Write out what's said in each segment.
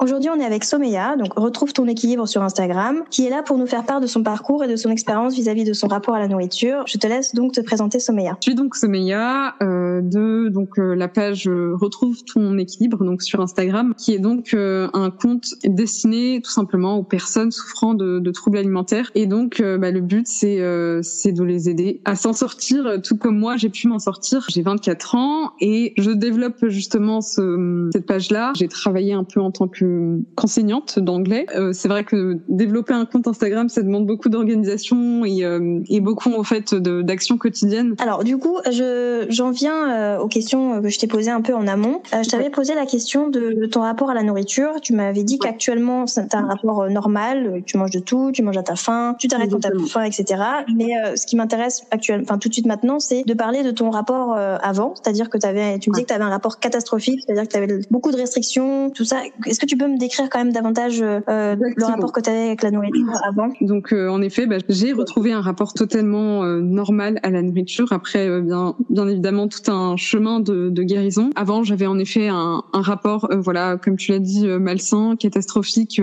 Aujourd'hui, on est avec Someya, donc retrouve ton équilibre sur Instagram, qui est là pour nous faire part de son parcours et de son expérience vis-à-vis de son rapport à la nourriture. Je te laisse donc te présenter Someya. Je suis donc Someya euh, de donc euh, la page euh, retrouve ton équilibre donc sur Instagram, qui est donc euh, un compte destiné tout simplement aux personnes souffrant de, de troubles alimentaires. Et donc bah, le but c'est c'est de les aider à s'en sortir, tout comme moi j'ai pu m'en sortir. J'ai 24 ans et je développe justement ce, cette page là. J'ai travaillé un peu en tant que qu'enseignante d'anglais. Euh, c'est vrai que développer un compte Instagram, ça demande beaucoup d'organisation et, euh, et beaucoup en fait d'actions quotidiennes. Alors du coup, je j'en viens euh, aux questions que je t'ai posées un peu en amont. je t'avais posé la question de, ton rapport à la nourriture. Tu m'avais dit qu'actuellement, tu as un rapport normal. Tu manges de tout, tu manges à ta faim, tu t'arrêtes quand t'as faim, etc. Mais ce qui m'intéresse actuellement, enfin tout de suite maintenant, c'est de parler de ton rapport avant, c'est-à-dire que avais, tu me dis que tu avais un rapport catastrophique, c'est-à-dire que tu avais beaucoup de restrictions, tout ça. Est-ce que tu peux me décrire quand même davantage euh, le rapport que tu avais avec la nourriture avant. Donc euh, en effet, bah, j'ai retrouvé un rapport totalement euh, normal à la nourriture. Après bien bien évidemment tout un chemin de, de guérison. Avant, j'avais en effet un, un rapport voilà comme tu l'as dit malsain, catastrophique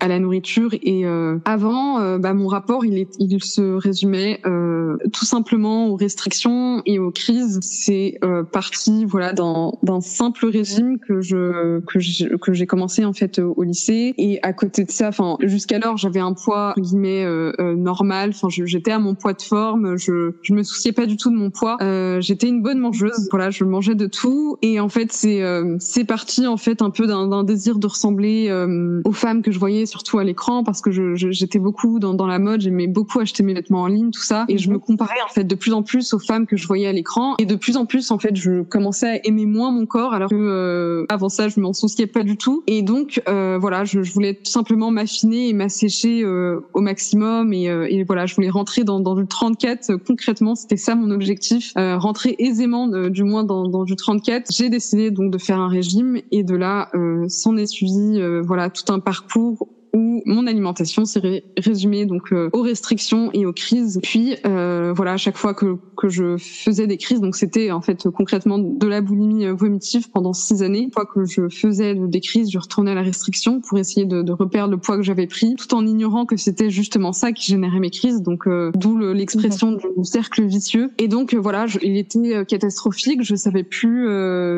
à la nourriture. Et avant bah, mon rapport il est il se résumait tout simplement aux restrictions et aux crises. C'est parti voilà d'un simple régime que je que j'ai commencé en fait au lycée. Et à côté de ça enfin jusqu'alors j'avais un poids guillemets euh, euh, normal. Enfin j'étais à mon poids de forme. Je je me souciais pas du tout de mon poids. Euh, j'étais une bonne mangeuse. Voilà je mangeais de tout. Et en fait c'est euh, c'est parti en fait un peu d'un désir de ressembler euh, aux femmes que je voyais surtout à l'écran parce que j'étais beaucoup dans dans la mode. J'aimais beaucoup acheter mes vêtements en ligne tout ça. Et je me comparais en fait de plus en plus aux femmes que je voyais à l'écran. Et de plus en plus en fait je commençais à aimer moins mon corps alors que avant ça je m'en souciais pas du tout donc euh, voilà, je, je, voulais tout simplement m'affiner et m'assécher euh, au maximum. Et, euh, et, voilà, je voulais rentrer dans, dans du 34 concrètement, c'était ça mon objectif, rentrer aisément du moins dans, dans du 34. J'ai décidé donc de faire un régime. Et de là s'en est suivi voilà tout un parcours où mon alimentation s'est résumée donc euh, aux restrictions et aux crises. Puis euh, voilà, à chaque fois que, que je faisais des crises, donc c'était en fait concrètement de la boulimie euh, vomitive pendant six années. Une fois que je faisais des crises, je retournais à la restriction pour essayer de, de reperdre le poids que j'avais pris, tout en ignorant que c'était justement ça qui générait mes crises. Donc d'où l'expression du cercle vicieux. Et donc voilà, je, il était catastrophique. Je savais plus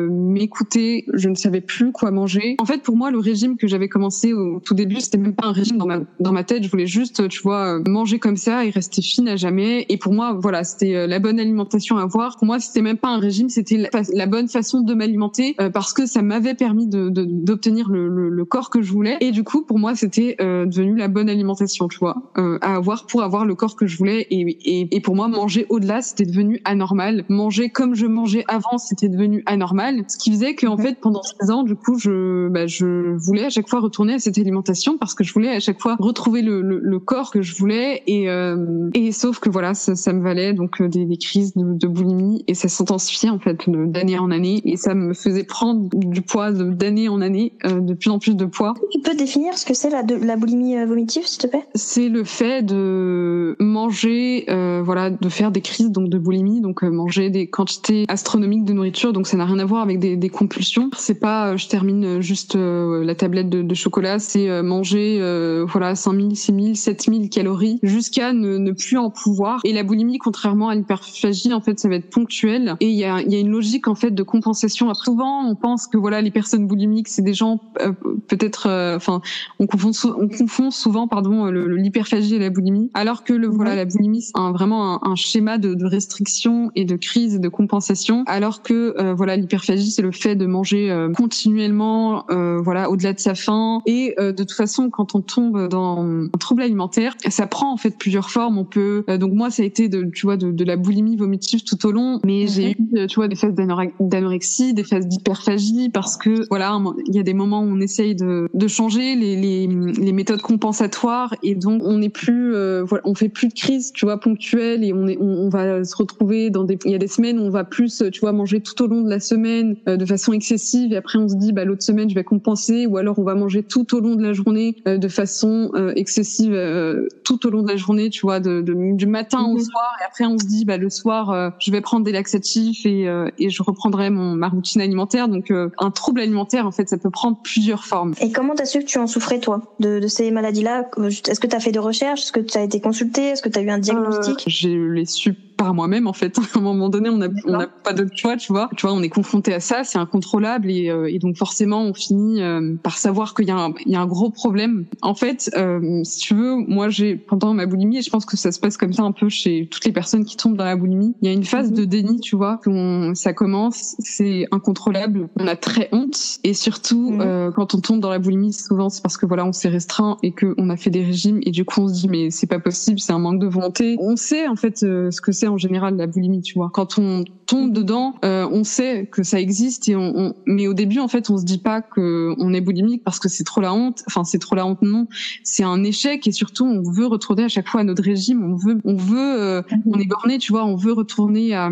m'écouter, je ne savais plus quoi manger. En fait, pour moi, le régime que j'avais commencé au tout début, c'était pas un régime dans ma, dans ma tête. Je voulais juste, tu vois, manger comme ça et rester fine à jamais. Et pour moi, voilà, c'était euh, la bonne alimentation à avoir. Pour moi, c'était même pas un régime, c'était la, bonne façon de m'alimenter euh, parce que ça m'avait permis de, d'obtenir le, le, corps que je voulais. Et du coup, pour moi, c'était euh, devenu la bonne alimentation, tu vois, à avoir pour avoir le corps que je voulais. Et, et, et pour moi, manger au-delà, c'était devenu anormal. Manger comme je mangeais avant, c'était devenu anormal. Ce qui faisait qu'en fait, pendant 16 ans, du coup, je, bah, je voulais à chaque fois retourner à cette alimentation parce que je voulais à chaque fois retrouver le, le, le corps que je voulais et euh, et sauf que voilà ça, ça me valait donc euh, des, des crises de, de, boulimie et ça s'intensifiait en fait d'année en année et ça me faisait prendre du poids d'année en année euh, de plus en plus de poids. Tu peux définir ce que c'est la, de, la boulimie vomitive s'il te plaît? C'est le fait de manger voilà de faire des crises donc de boulimie donc manger des quantités astronomiques de nourriture donc ça n'a rien à voir avec des, des compulsions. C'est pas je termine juste la tablette de, de chocolat c'est manger euh, voilà 5000, 6000, 7000 calories jusqu'à ne, ne, plus en pouvoir. Et la boulimie, contrairement à l'hyperphagie, en fait, ça va être ponctuel. Et il y a, y a, une logique en fait de compensation. Souvent, on pense que voilà les personnes boulimiques, c'est des gens euh, peut-être, euh, enfin, on confond, on confond souvent pardon l'hyperphagie et la boulimie, alors que le voilà la boulimie c'est un, vraiment un, un schéma de, de, restriction et de crise et de compensation, alors que voilà l'hyperphagie c'est le fait de manger continuellement voilà au-delà de sa faim et de toute façon quand on tombe dans un trouble alimentaire, ça prend en fait plusieurs formes. On peut euh, donc moi ça a été de tu vois de, de la boulimie vomitive tout au long, mais mhm. j'ai eu tu vois des phases d'anorexie, des phases d'hyperphagie parce que voilà il y a des moments où on essaye de, de changer les, les, les méthodes compensatoires et donc on n'est plus euh, voilà on fait plus de crise tu vois ponctuelle et on est on, va se retrouver dans des il y a des semaines où on va plus tu vois manger tout au long de la semaine euh, de façon excessive et après on se dit bah l'autre semaine je vais compenser ou alors on va manger tout au long de la journée euh, de façon euh, excessive euh, tout au long de la journée, tu vois, de, de, du matin au mhm. soir. Et après, on se dit, bah, le soir, je vais prendre des laxatifs et, et je reprendrai mon, ma routine alimentaire. Donc, un trouble alimentaire, en fait, ça peut prendre plusieurs formes. Et comment t'as su que tu en souffrais, toi, de, de ces maladies-là? Est-ce que tu as fait de recherches? Est-ce que tu as été consulté Est-ce que tu as eu un diagnostic? Je l'ai su par moi-même en fait. à un moment donné, on n'a on a pas d'autre choix, tu vois. Tu vois, on est confronté à ça, c'est incontrôlable et, euh, et, donc forcément, on finit euh, par savoir qu'il y, a un, il y a un gros problème. En fait, euh, si tu veux, moi, j'ai pendant ma boulimie, et je pense que ça se passe comme ça un peu chez toutes les personnes qui tombent dans la boulimie, il y a une phase de mhm. déni, tu vois, qu'on ça commence, c'est incontrôlable, on a très honte et surtout euh, quand on tombe dans la boulimie, souvent c'est parce que voilà, on s'est restreint et que on a fait des régimes et du coup on se dit mais c'est pas possible, c'est un manque de volonté. On sait en fait ce que c'est en général la boulimie, tu vois. Quand on tombe dedans, euh, on sait que ça existe et on, mais au début en fait on se dit pas que on est boulimique parce que c'est trop la honte. Enfin c'est trop la honte non, c'est un échec et surtout on veut retourner à chaque fois à notre régime. On veut, on veut, euh, on est borné, tu vois. On veut retourner à,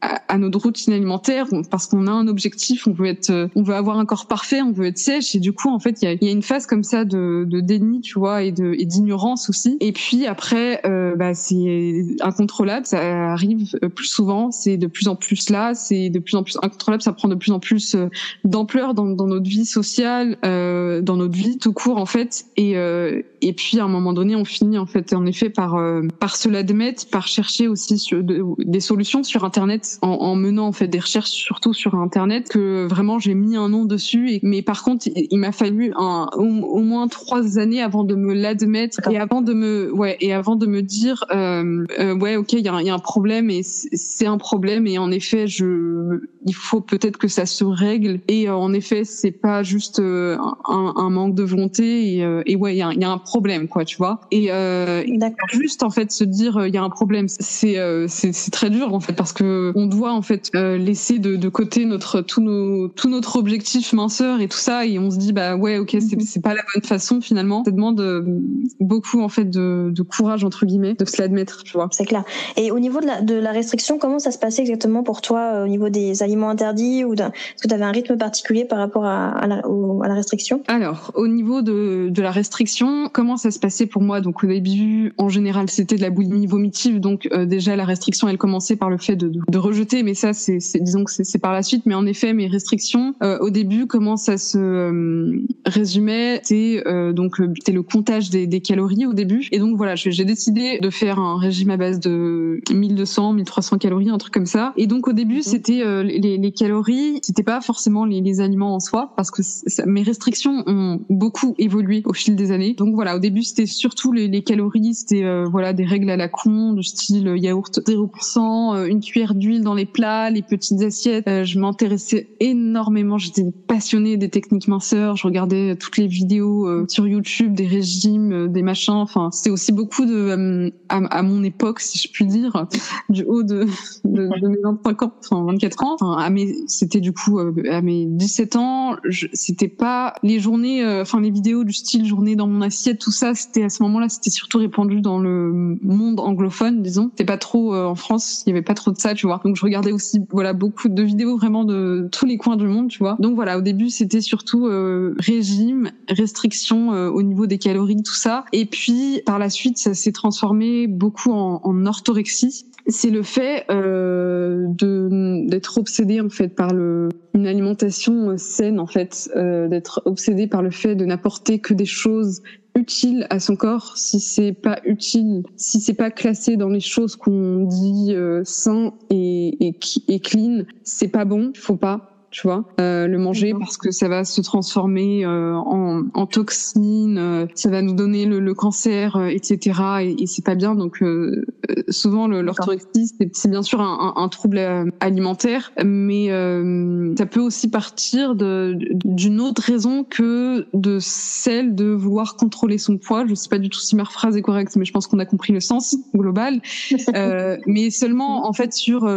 à, notre routine alimentaire parce qu'on a un objectif, on veut être, on veut avoir un corps parfait, on veut être sèche et du coup en fait il y a, y a, une phase comme ça de, de déni, tu vois, et de et d'ignorance aussi. Et puis après, euh, bah, c'est incontrôlable, arrive plus souvent, c'est de plus en plus là, c'est de plus en plus incontrôlable, ça prend de plus en plus euh, d'ampleur dans, dans notre vie sociale, euh, dans notre vie tout court en fait. Et euh, et puis à un moment donné, on finit en fait en effet par euh, par se l'admettre, par chercher aussi sur des solutions sur internet en, en, menant en fait des recherches surtout sur internet que vraiment j'ai mis un nom dessus. Et, mais par contre, il, m'a fallu un, au, moins trois années avant de me l'admettre et avant de me ouais et avant de me dire euh, euh, ouais ok il y a, y a un problème et c'est un problème et en effet je il faut peut-être que ça se règle et en effet c'est pas juste un, un, manque de volonté et, et ouais il y a, y a un problème, quoi, tu vois. Et euh, juste en fait se dire euh, il y a un problème, c'est euh, c'est très dur en fait parce que on doit en fait euh, laisser de, de côté notre tout nos tout notre objectif minceur et tout ça et on se dit bah ouais ok c'est mhm. pas la bonne façon finalement. Ça demande euh, beaucoup en fait de, de courage entre guillemets de se l'admettre, tu vois. C'est clair. Et au niveau de la, de la restriction, comment ça se passait exactement pour toi au niveau des aliments interdits ou est-ce que tu avais un rythme particulier par rapport à, à, la, à la restriction? Alors au niveau de, de la restriction, comment ça se passait pour moi? Donc au début, en général, c'était de la boulimie vomitive. Donc euh, déjà, la restriction, elle commençait par le fait de, de, rejeter, mais ça, c'est disons que c'est par la suite. Mais en effet, mes restrictions, euh, au début, comment ça se euh, résumait? C'était donc c'était le comptage des, des, calories au début. Et donc voilà, j'ai décidé de faire un régime à base de 1200, 1300 calories, un truc comme ça. Et donc au début, c'était les, les, calories, c'était pas forcément les, les, aliments en soi, parce que mes restrictions ont beaucoup évolué au fil des années. Donc voilà au début, c'était surtout les, les calories, c'était euh, voilà des règles à la con, du style euh, yaourt 0%, euh, une cuillère d'huile dans les plats, les petites assiettes. je m'intéressais énormément, j'étais passionnée des techniques minceurs, je regardais toutes les vidéos sur YouTube, des régimes, des machins. Enfin, c'était aussi beaucoup de à, mon époque, si je puis dire, du haut de, de, mes 25 ans, enfin 24 ans. À mes, c'était du coup à mes 17 ans, c'était pas les journées, enfin les vidéos du style journée dans mon assiette tout ça, c'était à ce moment-là, c'était surtout répandu dans le monde anglophone, disons. C'était pas trop euh, en France, il y avait pas trop de ça, tu vois. Donc je regardais aussi, voilà, beaucoup de vidéos vraiment de tous les coins du monde, tu vois. Donc voilà, au début, c'était surtout euh, régime, restriction euh, au niveau des calories, tout ça. Et puis par la suite, ça s'est transformé beaucoup en, en orthorexie c'est le fait euh, d'être obsédé en fait par le une alimentation saine en fait euh, d'être obsédé par le fait de n'apporter que des choses utile à son corps, si c'est pas utile, si c'est pas classé dans les choses qu'on dit euh, et, et, et clean, c'est pas bon. Faut pas tu vois, euh, le manger parce que ça va se transformer euh, en, en toxine, euh, ça va nous donner le, le cancer, euh, etc. Et, et c'est pas bien. Donc souvent l'orthorexie c'est bien sûr un, un, un trouble alimentaire, mais ça peut aussi partir d'une autre raison que de celle de vouloir contrôler son poids. Je sais pas du tout si ma phrase est correcte, mais je pense qu'on a compris le sens global. mais seulement en fait sur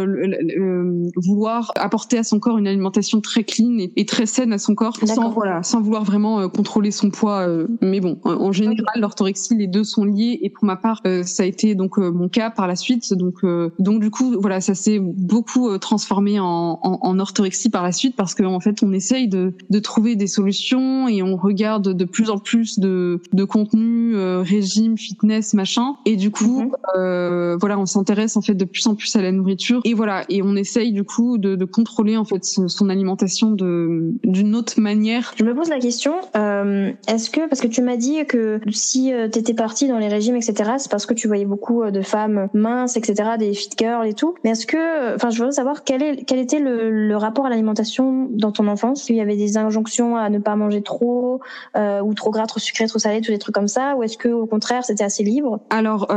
vouloir apporter à son corps une alimentation très clean et, très saine à son corps sans voilà sans vouloir vraiment euh, contrôler son poids euh, mais bon en, général l'orthorexie les deux sont liés et pour ma part euh, ça a été donc mon cas par la suite. Donc donc du coup voilà ça s'est beaucoup transformé en, en, en, orthorexie par la suite parce qu'en en fait on essaye de, de trouver des solutions et on regarde de plus en plus de, de contenu régime fitness machin. Et du coup mhm. voilà on s'intéresse en fait de plus en plus à la nourriture. Et voilà et on essaye du coup de, de contrôler en fait son alimentation de d'une autre manière. Je me pose la question, euh, est-ce que parce que tu m'as dit que si euh, tu étais partie dans les régimes etc, c'est parce que tu voyais beaucoup euh, de femmes minces etc, des fit girls et tout. Mais est-ce que, enfin, je voudrais savoir quel est quel était le, le rapport à l'alimentation dans ton enfance? Il y avait des injonctions à ne pas manger trop euh, ou trop gras, trop sucré, trop salé, tous les trucs comme ça, ou est-ce que au contraire c'était assez libre? Alors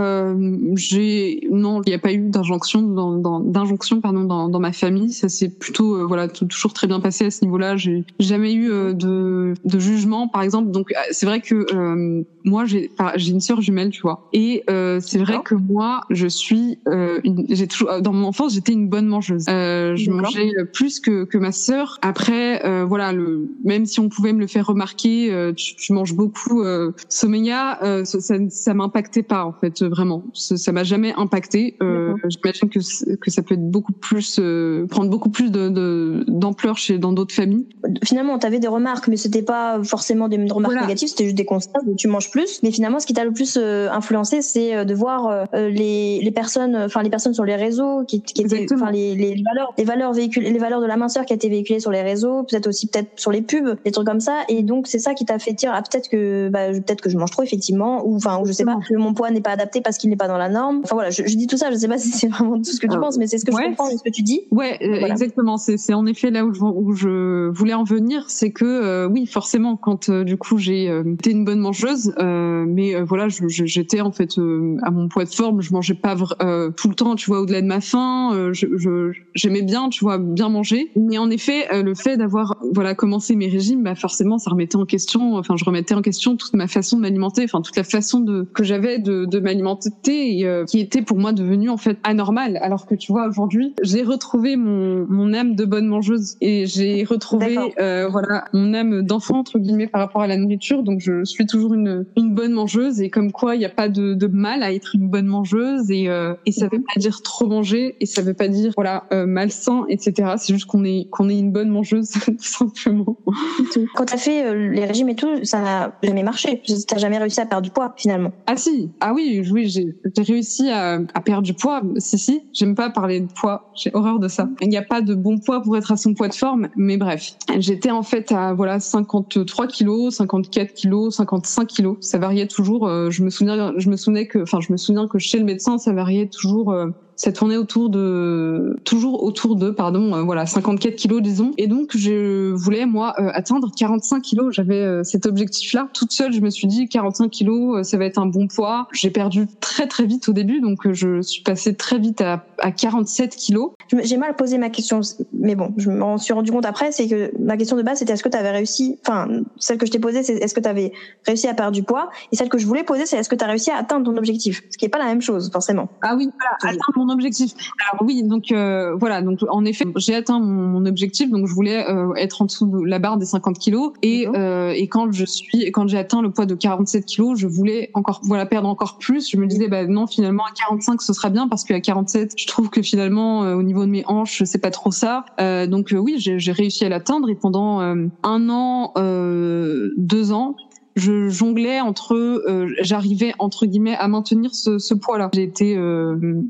j'ai non, il n'y a pas eu d'injonction dans, dans d'injonction pardon dans, dans ma famille. Ça s'est plutôt euh, voilà toujours très bien passé à ce niveau-là. J'ai jamais eu euh, de, de jugement, par exemple. Donc euh, c'est vrai que moi j'ai j'ai une sœur jumelle, tu vois. Et c'est vrai que moi je suis j'ai toujours dans mon enfance j'étais une bonne mangeuse. je mangeais plus que que ma sœur. Après voilà le même si on pouvait me le faire remarquer, tu, tu, manges beaucoup. Sommeilla, ça, ça, ça m'impactait pas en fait vraiment. Ça m'a jamais impacté. J'imagine que que ça peut être beaucoup plus prendre beaucoup plus de d'ampleur chez dans d'autres familles. Finalement, tu avais des remarques, mais c'était pas forcément des remarques négatives, c'était juste des constats où tu manges plus. Mais finalement, ce qui t'a le plus euh, influencé, c'est euh, de voir euh, les, les personnes, enfin les personnes sur les réseaux qui, qui étaient, enfin les, les, valeurs, les valeurs véhiculées, les valeurs de la minceur qui étaient véhiculées sur les réseaux, peut-être aussi peut-être sur les pubs, des trucs comme ça. Et donc c'est ça qui t'a fait dire ah peut-être que bah, peut-être que je mange trop effectivement, ou enfin ou je sais pas que mon poids n'est pas adapté parce qu'il n'est pas dans la norme. Enfin voilà, je, je, dis tout ça, je sais pas si c'est vraiment tout ce que tu penses, mais c'est ce que je comprends et ce que tu dis. Ouais, exactement. C'est en effet là où je, où je voulais en venir, c'est que euh, oui, forcément, quand euh, du coup j'ai euh, été une bonne mangeuse, mais voilà, j'étais en fait à mon poids de forme, je mangeais pas tout le temps, tu vois, au-delà de ma faim. J'aimais bien, tu vois, bien manger. Mais en effet, le fait d'avoir voilà commencé mes régimes, bah forcément, ça remettait en question. Enfin, je remettais en question toute ma façon de m'alimenter, enfin toute la façon de que j'avais de, de m'alimenter, qui était pour moi devenue en fait anormale. Alors que tu vois, aujourd'hui, j'ai retrouvé mon, mon âme de bonne mangeuse et j'ai retrouvé euh, voilà mon âme d'enfant entre guillemets par rapport à la nourriture. Donc je suis toujours une, une bonne mangeuse et comme quoi il n'y a pas de, de, mal à être une bonne mangeuse et, euh, et ça veut pas dire trop manger et ça veut pas dire voilà euh, malsain etc. C'est juste qu'on est qu'on est une bonne mangeuse tout simplement. Quand tu as fait euh, les régimes et tout, ça n'a jamais marché. T'as jamais réussi à perdre du poids finalement. Ah si ah oui oui j'ai réussi à, à perdre du poids. Si si j'aime pas parler de poids. J'ai horreur de ça. Il n'y a pas de bon poids pour être à son poids de forme, mais bref. J'étais en fait à voilà 53 kilos, 54 kilos, 55 kilos. Ça variait toujours. Euh, je me souviens, je me souvenais que, enfin, je me souviens que chez le médecin, ça variait toujours euh, ça tournait autour de toujours autour de pardon euh, voilà 54 kilos disons. Et donc je voulais moi euh, atteindre 45 kilos. J'avais euh, cet objectif là toute seule je me suis dit 45 kilos ça va être un bon poids. J'ai perdu très très vite au début. Donc je suis passée très vite à, à 47 kilos. J'ai mal posé ma question mais bon je m'en suis rendu compte après. C'est que ma question de base c'était est-ce que tu avais réussi enfin celle que je t'ai posée c'est est-ce que tu avais réussi à perdre du poids? Et celle que je voulais poser c'est est-ce que tu as réussi à atteindre ton objectif? Ce qui est pas la même chose forcément. Ah oui voilà. Atteindre objectif. Alors oui, donc euh, voilà, donc en effet, j'ai atteint mon, objectif, donc je voulais euh, être en dessous de la barre des 50 kilos et euh, et quand je suis, quand j'ai atteint le poids de 47 kilos, je voulais encore voilà perdre encore plus. Je me disais bah non, finalement à 45 ce sera bien parce qu'à 47, je trouve que finalement au niveau de mes hanches, c'est pas trop ça. donc oui, j'ai réussi à l'atteindre et pendant un an, deux ans, je jonglais entre, euh, j'arrivais entre guillemets à maintenir ce, ce poids-là. J'ai été euh,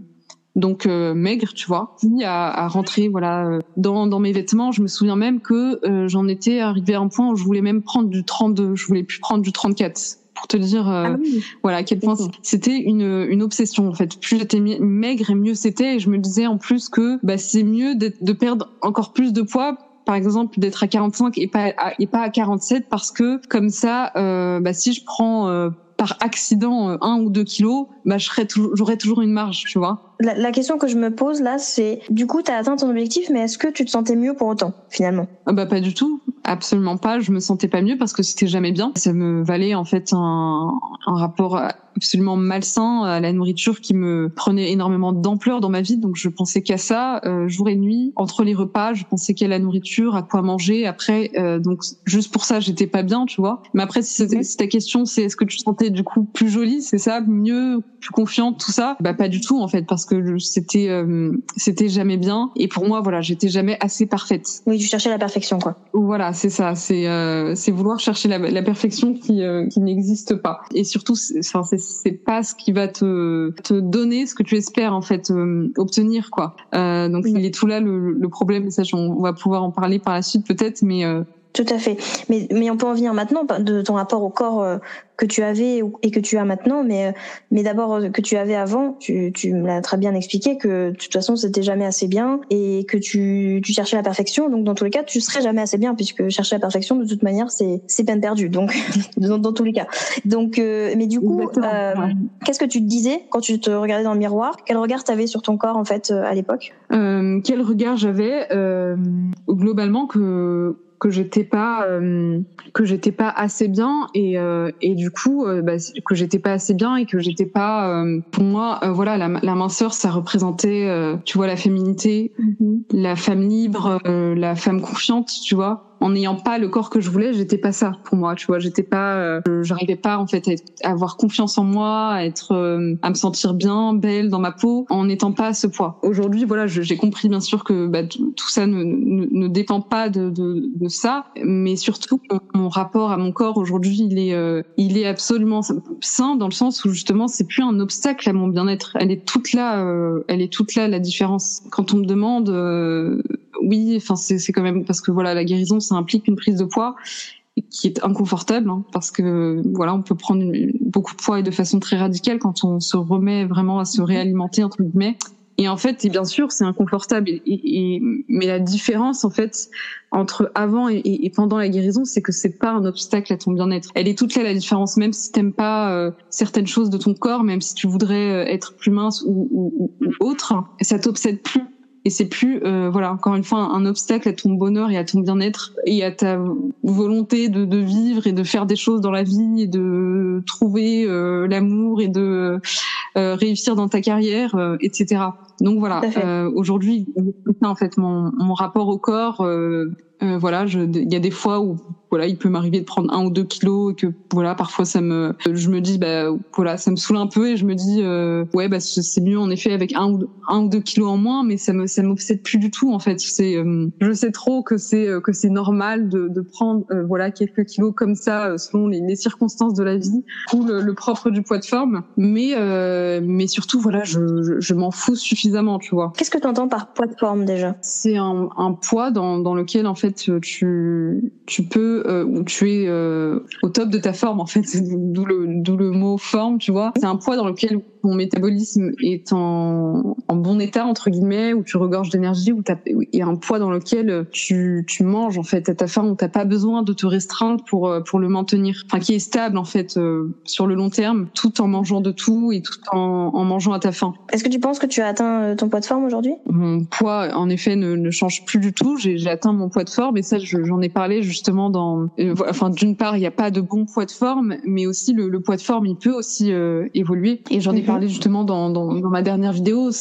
donc euh, maigre, tu vois, à, à rentrer voilà euh, dans, dans mes vêtements. Je me souviens même que j'en étais arrivé à un point où je voulais même prendre du 32, je voulais plus prendre du 34 pour te dire ah voilà à quel point c'était une, une obsession en fait. Plus j'étais maigre et mieux c'était. Et je me disais en plus que bah, c'est mieux de perdre encore plus de poids par exemple, d'être à 45 et pas à, et pas à 47 parce que comme ça, euh, bah, si je prends euh, par accident euh, un ou deux kilos, bah, j'aurais toujours une marge, tu vois. La, la, question que je me pose là, c'est du coup, tu as atteint ton objectif, mais est-ce que tu te sentais mieux pour autant, finalement? Ah Bah pas du tout, absolument pas. Je me sentais pas mieux parce que c'était jamais bien. Ça me valait en fait un, un rapport absolument malsain à la nourriture qui me prenait énormément d'ampleur dans ma vie. Donc je pensais qu'à ça euh, jour et nuit. Entre les repas, je pensais qu'à la nourriture, à quoi manger. Après, euh, donc juste pour ça, j'étais pas bien, tu vois. Mais après, si, si ta question c'est est-ce que tu te sentais du coup plus jolie, c'est ça, mieux, plus confiante, tout ça? Bah pas du tout en fait, parce que c'était euh, c'était jamais bien. Et pour moi, voilà, j'étais jamais assez parfaite. Oui, tu cherchais la perfection, quoi. Voilà, c'est ça. C'est c'est vouloir chercher la, la perfection qui qui n'existe pas. Et surtout, enfin c'est c'est pas ce qui va te te donner ce que tu espères en fait euh, obtenir quoi. Euh, donc il est tout là le, le problème. Ça, on, va pouvoir en parler par la suite peut-être, mais euh, tout à fait. Mais, mais on peut en venir maintenant de ton rapport au corps euh, que tu avais et que tu as maintenant, mais, mais d'abord euh, que tu avais avant, tu, tu me l'as très bien expliqué, que de toute façon c'était jamais assez bien et que tu, tu cherchais la perfection. Donc dans tous les cas, tu serais jamais assez bien puisque chercher la perfection de toute manière c'est c'est peine perdue. Donc dans, dans, tous les cas. Donc euh, mais du coup, qu'est-ce que tu te disais quand tu te regardais dans le miroir? Quel regard t'avais sur ton corps en fait à l'époque? Quel regard j'avais globalement que que j'étais pas euh, que j'étais pas assez bien et euh, et du coup euh, bah, que j'étais pas assez bien et que j'étais pas pour moi voilà la, la, minceur ça représentait tu vois la féminité mm-hmm. la femme libre la femme confiante tu vois en n'ayant pas le corps que je voulais, j'étais pas ça pour moi, tu vois, j'étais pas, euh, j'arrivais pas en fait à, avoir confiance en moi, à être, euh, à me sentir bien, belle dans ma peau, en n'étant pas à ce poids. Aujourd'hui, voilà, j'ai compris bien sûr que bah, tout ça ne, ne, ne, dépend pas de, de, de, ça, mais surtout mon rapport à mon corps aujourd'hui, il est, euh, il est absolument sain dans le sens où justement c'est plus un obstacle à mon bien-être. Elle est toute là, elle est toute là la différence. Quand on me demande oui, enfin c'est quand même parce que voilà la guérison ça implique une prise de poids qui est inconfortable hein, parce que voilà on peut prendre beaucoup de poids et de façon très radicale quand on se remet vraiment à se mhm. réalimenter entre guillemets. Et en fait et bien sûr c'est inconfortable. Et, mais la différence en fait entre avant et, et pendant la guérison c'est que c'est pas un obstacle à ton bien-être. Elle est toute là la différence même si t'aimes pas euh, certaines choses de ton corps même si tu voudrais euh, être plus mince ou, ou, ou autre ça t'obsède plus et c'est plus euh, voilà encore une fois un, obstacle à ton bonheur et à ton bien-être et à ta volonté de, vivre et de faire des choses dans la vie et de trouver euh, l'amour et de euh, réussir dans ta carrière etc donc voilà aujourd'hui en fait mon, mon rapport au corps voilà il y a des fois où voilà, il peut m'arriver de prendre un ou deux kilos et que voilà, parfois ça me, je me dis bah voilà, ça me saoule un peu et je me dis euh, ouais bah c'est mieux en effet avec un ou un ou deux kilos en moins, mais ça me ça m'obsède plus du tout en fait. C'est, euh, je sais trop que c'est euh, que c'est normal de, de prendre voilà quelques kilos comme ça selon les, les, circonstances de la vie ou le, le, propre du poids de forme, mais mais surtout voilà, je, je, je m'en fous suffisamment, tu vois. Qu'est-ce que tu entends par poids de forme déjà? C'est un, un poids dans dans lequel en fait tu tu peux euh, où tu es euh, au top de ta forme en fait, d'où le, d'où le mot forme, tu vois. C'est un poids dans lequel ton métabolisme est en, en bon état entre guillemets, où tu regorges d'énergie, où il y a un poids dans lequel tu, tu manges en fait à ta faim, où t'as pas besoin de te restreindre pour euh, pour le maintenir, enfin qui est stable en fait sur le long terme, tout en mangeant de tout et tout en, en mangeant à ta faim. Est-ce que tu penses que tu as atteint ton poids de forme aujourd'hui? Mon poids en effet ne, ne change plus du tout. J'ai, atteint mon poids de forme et ça j'en ai parlé justement dans euh, enfin d'une part il n'y a pas de bon poids de forme mais aussi le, le poids de forme il peut aussi euh, évoluer et j'en ai mhm. Parlé justement dans, dans, dans ma dernière vidéo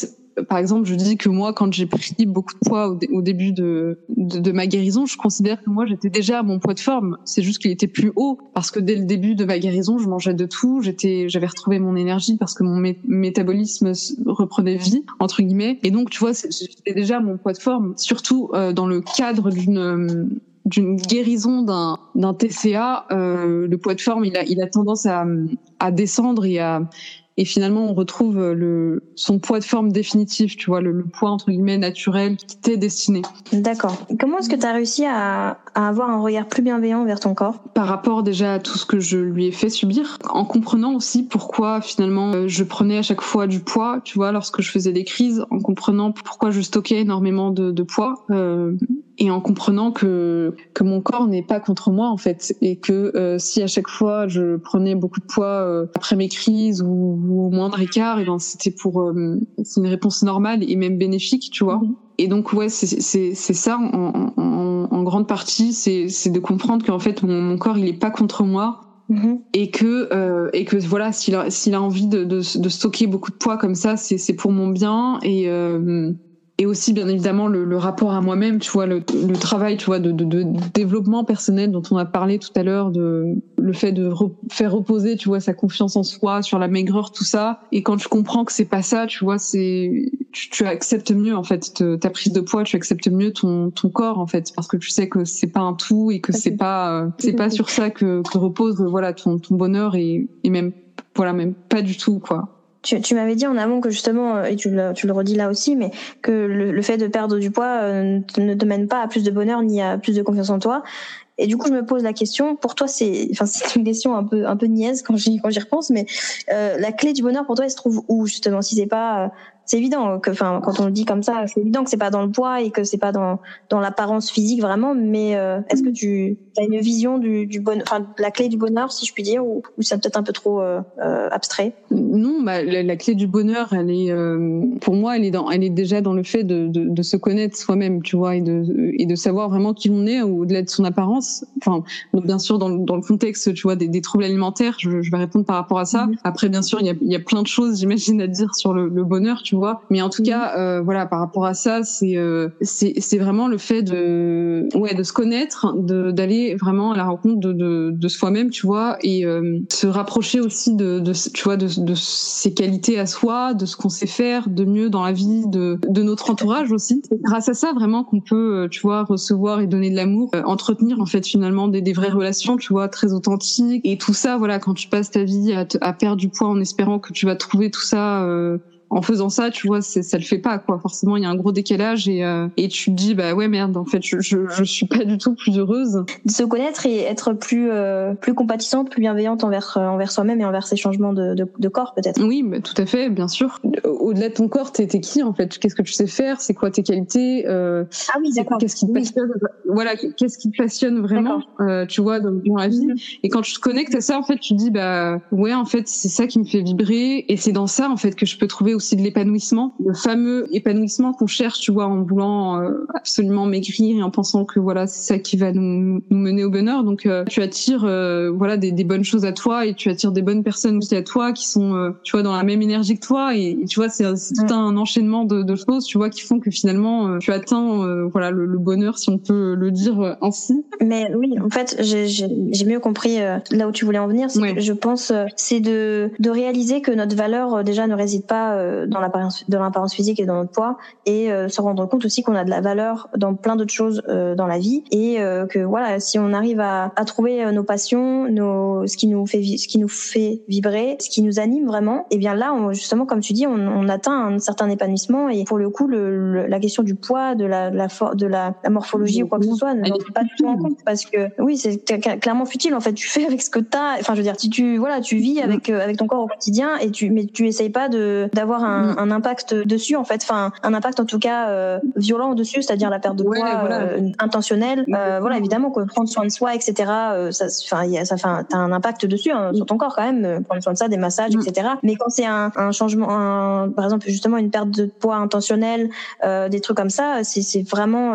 par exemple, je dis que moi, quand j'ai pris beaucoup de poids au, début de, de, de, ma guérison, je considère que moi, j'étais déjà à mon poids de forme. C'est juste qu'il était plus haut parce que dès le début de ma guérison, je mangeais de tout. J'étais, j'avais retrouvé mon énergie parce que mon métabolisme reprenait vie entre guillemets. Et donc, tu vois, j'étais déjà à mon poids de forme, surtout euh, dans le cadre d'une d'une guérison d'un d'un TCA, euh, le poids de forme il a il a tendance à à descendre et à et finalement on retrouve le son poids de forme définitif, tu vois, le, poids entre guillemets naturel qui t'est destiné. D'accord. Comment est-ce que tu as réussi à, à, avoir un regard plus bienveillant vers ton corps? Par rapport déjà à tout ce que je lui ai fait subir, en comprenant aussi pourquoi finalement euh, je prenais à chaque fois du poids, tu vois, lorsque je faisais des crises, en comprenant pourquoi je stockais énormément de, de poids. Euh, et en comprenant que que mon corps n'est pas contre moi en fait et que euh, si à chaque fois je prenais beaucoup de poids euh, après mes crises ou, ou au moindre écart et ben c'était pour euh, c'est une réponse normale et même bénéfique tu vois mhm. et donc ouais c'est c'est c'est ça en, en, en, grande partie c'est c'est de comprendre qu'en fait mon, mon corps il est pas contre moi mhm. et que euh, et que voilà s'il a s'il a envie de, de, de stocker beaucoup de poids comme ça c'est c'est pour mon bien et euh, et aussi bien évidemment le, le rapport à moi-même tu vois le, le, travail tu vois de, de, de, développement personnel dont on a parlé tout à l'heure de le fait de faire reposer tu vois sa confiance en soi sur la maigreur tout ça. Et quand tu comprends que c'est pas ça tu vois c'est tu, tu, acceptes mieux en fait ta prise de poids tu acceptes mieux ton ton corps en fait. Parce que tu sais que c'est pas un tout et que c'est pas euh, c'est pas sur ça que, que repose voilà ton ton bonheur et, et même voilà même pas du tout quoi tu, tu m'avais dit en amont que justement, euh, et tu le, redis là aussi, mais que le, le fait de perdre du poids euh, ne te mène pas à plus de bonheur ni à plus de confiance en toi. Et du coup, je me pose la question. Pour toi, c'est, enfin, c'est une question un peu, un peu niaise quand j'y, quand j'y repense, mais euh, la clé du bonheur pour toi, elle se trouve où justement Si c'est pas c'est évident que, enfin, quand on le dit comme ça, c'est évident que c'est pas dans le poids et que c'est pas dans dans l'apparence physique vraiment. Mais euh, est-ce que tu as une vision du, du bonheur, enfin, la clé du bonheur, si je puis dire, ou, ou c'est peut-être un peu trop euh, euh, abstrait? Non, bah, la, clé du bonheur, elle est, pour moi, elle est dans, elle est déjà dans le fait de, de, de se connaître soi-même, tu vois, et de et de savoir vraiment qui on est au-delà de son apparence. Enfin, donc bien sûr dans, dans le contexte, tu vois, des, des troubles alimentaires, je, je, vais répondre par rapport à ça. Mm-hmm. Après, bien sûr, il y a, il y a plein de choses, j'imagine, à dire sur le, le bonheur, tu mais en tout mhm. cas, euh, voilà, par rapport à ça, c'est euh, c'est vraiment le fait de ouais de se connaître, de d'aller vraiment à la rencontre de de, de soi-même, tu vois, et euh, se rapprocher aussi de, de tu vois de, de ses qualités à soi, de ce qu'on sait faire de mieux dans la vie, de de notre entourage aussi. Grâce à ça vraiment qu'on peut, euh, tu vois, recevoir et donner de l'amour, euh, entretenir en fait finalement des, des vraies relations, tu vois, très authentiques. Et tout ça, voilà, quand tu passes ta vie à, à perdre du poids en espérant que tu vas trouver tout ça en faisant ça, tu vois, ça le fait pas quoi. Forcément, il y a un gros décalage et euh, et tu te dis bah ouais merde, en fait, je, je, je suis pas du tout plus heureuse. De se connaître et être plus euh, plus compatissante, plus bienveillante envers euh, envers soi-même et envers ses changements de, de, de corps peut-être. Oui, bah, tout à fait, bien sûr. Au-delà de ton corps, t'es es qui en fait? Qu'est-ce que tu sais faire? C'est quoi tes qualités? Euh, Ah oui, d'accord. Qu'est-ce qui te passionne Voilà, qu'est-ce qui te passionne vraiment euh, Tu vois dans, dans la vie? Mm-hmm. Et quand tu te connectes à ça, en fait, tu te dis bah ouais, en fait, c'est ça qui me fait vibrer et c'est dans ça en fait que je peux trouver aussi de l'épanouissement, le fameux épanouissement qu'on cherche, tu vois, en voulant euh, absolument maigrir et en pensant que voilà, c'est ça qui va nous, nous, mener au bonheur. Donc euh, tu attires euh, voilà des, des, bonnes choses à toi et tu attires des bonnes personnes aussi à toi qui sont tu vois dans la même énergie que toi et, tu vois c'est tout un enchaînement de, de, choses, tu vois, qui font que finalement tu atteins voilà le, le, bonheur si on peut le dire ainsi. Mais oui, en fait, j'ai mieux compris là où tu voulais en venir. Ouais. je pense c'est de de réaliser que notre valeur déjà ne réside pas euh, dans l'apparence de l'apparence physique et dans notre poids et euh, se rendre compte aussi qu'on a de la valeur dans plein d'autres choses euh, dans la vie et que voilà si on arrive à, à trouver nos passions nos ce qui nous fait ce qui nous fait vibrer ce qui nous anime vraiment et eh bien là on, justement comme tu dis on, on, atteint un certain épanouissement et pour le coup le, la question du poids de la de la, de la, morphologie ou quoi que ce soit ne pas du tout en compte parce que oui c'est clairement futile en fait. Tu fais avec ce que tu as enfin je veux dire si tu voilà tu vis avec avec ton corps au quotidien et tu mais tu essayes pas de d'avoir un, mm. un, impact dessus en fait, enfin un impact en tout cas euh, violent dessus, c'est-à-dire la perte de poids euh, intentionnelle. Euh, voilà, évidemment, que prendre soin de soi, etc. ça, enfin, ça fait, t'as un impact dessus hein, sur ton corps quand même. Prendre soin de ça, des massages, mm. etc. Mais quand c'est un, un, changement, un, par exemple justement une perte de poids intentionnelle, des trucs comme ça, c'est vraiment,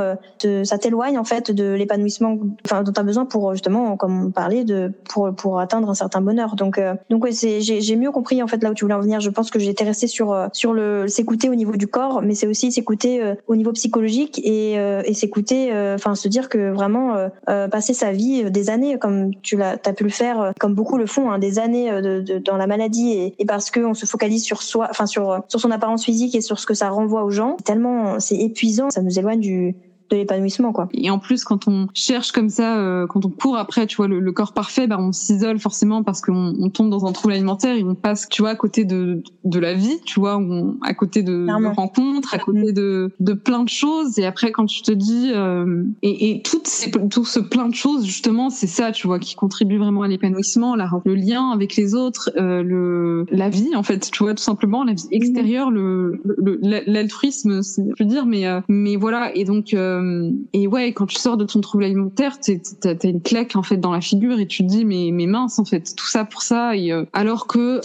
ça t'éloigne en fait de l'épanouissement, enfin dont t'as besoin pour justement, comme on parlait, de pour pour atteindre un certain bonheur. Donc donc ouais, c'est j'ai mieux compris en fait là où tu voulais en venir. Je pense que j'étais restée sur sur le s'écouter au niveau du corps, mais c'est aussi s'écouter euh, au niveau psychologique et, euh, et s'écouter, euh, enfin se dire que vraiment passer sa vie des années comme tu l'as as pu le faire, comme beaucoup le font, hein, des années de, de, dans la maladie et, et parce qu'on se focalise sur soi, enfin sur sur son apparence physique et sur ce que ça renvoie aux gens, tellement c'est épuisant, ça nous éloigne du de l'épanouissement quoi. Et en plus quand on cherche comme ça, euh, quand on court après, tu vois le, le corps parfait, bah on s'isole forcément parce qu'on on tombe dans un trouble alimentaire et on passe, tu vois, à côté de de la vie, tu vois, on, à côté de, de, rencontres, à côté de de plein de choses. Et après quand tu te dis euh, et, et toutes ces, tout ce plein de choses justement, c'est ça, tu vois, qui contribue vraiment à l'épanouissement, le lien avec les autres, euh, le la vie en fait, tu vois, tout simplement la vie extérieure, le l'altruisme, je veux dire, mais euh, mais voilà. Et donc euh, et ouais, quand tu sors de ton trouble alimentaire, t'as as une claque en fait dans la figure et tu te dis mais mais mince en fait tout ça pour ça et alors que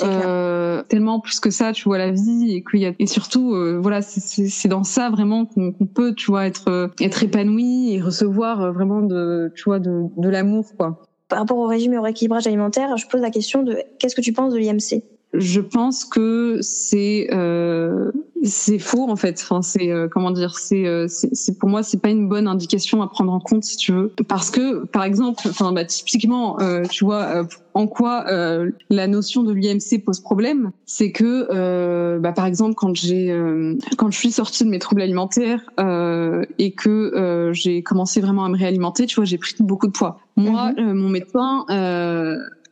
tellement plus que ça, tu vois la vie et qu'il y a et surtout voilà c'est dans ça vraiment qu'on peut tu vois être être épanoui et recevoir vraiment de tu vois de, de l'amour quoi. Par rapport au régime et au rééquilibrage alimentaire, je pose la question de qu'est-ce que tu penses de l'IMC Je pense que c'est euh, c'est faux en fait. Enfin, c'est euh, comment dire, c'est euh, c'est pour moi c'est pas une bonne indication à prendre en compte si tu veux, parce que par exemple, enfin bah, typiquement, euh, tu vois, en quoi la notion de l'IMC pose problème, c'est que bah, par exemple quand j'ai quand je suis sortie de mes troubles alimentaires et que j'ai commencé vraiment à me réalimenter, tu vois, j'ai pris beaucoup de poids. Moi, mhm. mon médecin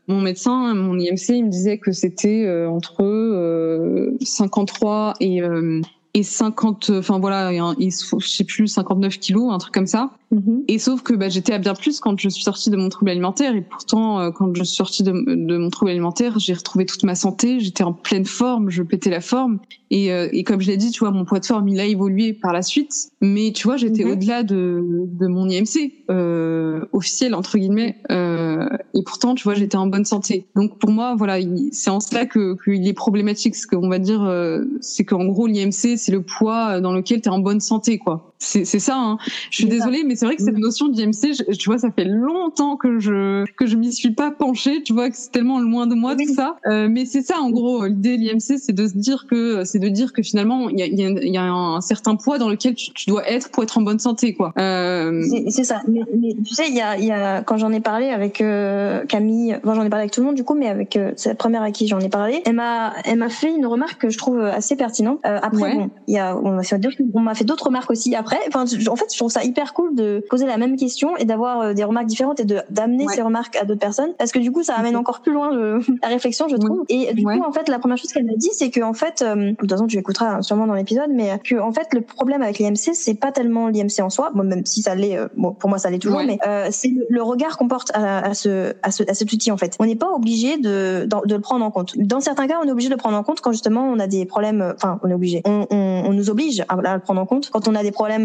mon médecin, mon IMC, il me disait que c'était euh, entre euh, 53 et euh, et 50 enfin voilà il, je sais plus 59 kilos un truc comme ça Mhm. Et sauf que bah, j'étais à bien plus quand je suis sortie de mon trouble alimentaire. Et pourtant, euh, quand je suis sortie de, de mon trouble alimentaire, j'ai retrouvé toute ma santé. J'étais en pleine forme, je pétais la forme. Et, euh, et comme je l'ai dit, tu vois, mon poids de forme, il a évolué par la suite. Mais tu vois, j'étais mhm. au-delà de, de mon IMC euh, officiel entre guillemets. Euh, et pourtant, tu vois, j'étais en bonne santé. Donc pour moi, voilà, c'est en cela que qu'il est problématique. Ce qu'on va dire, euh, c'est qu'en gros, l'IMC, c'est le poids dans lequel tu es en bonne santé, quoi. C'est ça. Hein. Je suis désolée, mais c'est vrai que cette notion d'IMC, tu vois, ça fait longtemps que je que je m'y suis pas penchée. Tu vois que c'est tellement loin de moi tout ça. Euh, mais c'est ça, en gros, l'idée de l'IMC, c'est de se dire que c'est de dire que finalement, il y a, y, a, y a, un certain poids dans lequel tu, dois être pour être en bonne santé, quoi. Euh... C'est ça. Mais, tu sais, il y a, y a quand j'en ai parlé avec euh, Camille, enfin, j'en ai parlé avec tout le monde du coup, mais avec euh, c'est la première à qui j'en ai parlé, elle m'a elle m'a fait une remarque que je trouve assez pertinente. Euh, après, bon, il y a on m'a fait on m'a fait d'autres remarques aussi après. Enfin, en fait, je trouve ça hyper cool de poser la même question et d'avoir euh, des remarques différentes et de d'amener ces remarques à d'autres personnes. Parce que du coup ça amène encore plus loin le, la réflexion je trouve. Et du coup en fait la première chose qu'elle m'a dit c'est que en fait euh, de toute façon tu écouteras sûrement dans l'épisode mais que en fait le problème avec l'IMC c'est pas tellement l'IMC en soi. Bon, même si ça l'est euh, bon, pour moi ça l'est toujours mais euh, c'est le, regard qu'on porte à, à, ce, à, ce, à cet outil en fait. On n'est pas obligé de, de, de le prendre en compte. Dans certains cas on est obligé de le prendre en compte quand justement on a des problèmes enfin on est obligé. On, on, on nous oblige à, le prendre en compte. Quand on a des problèmes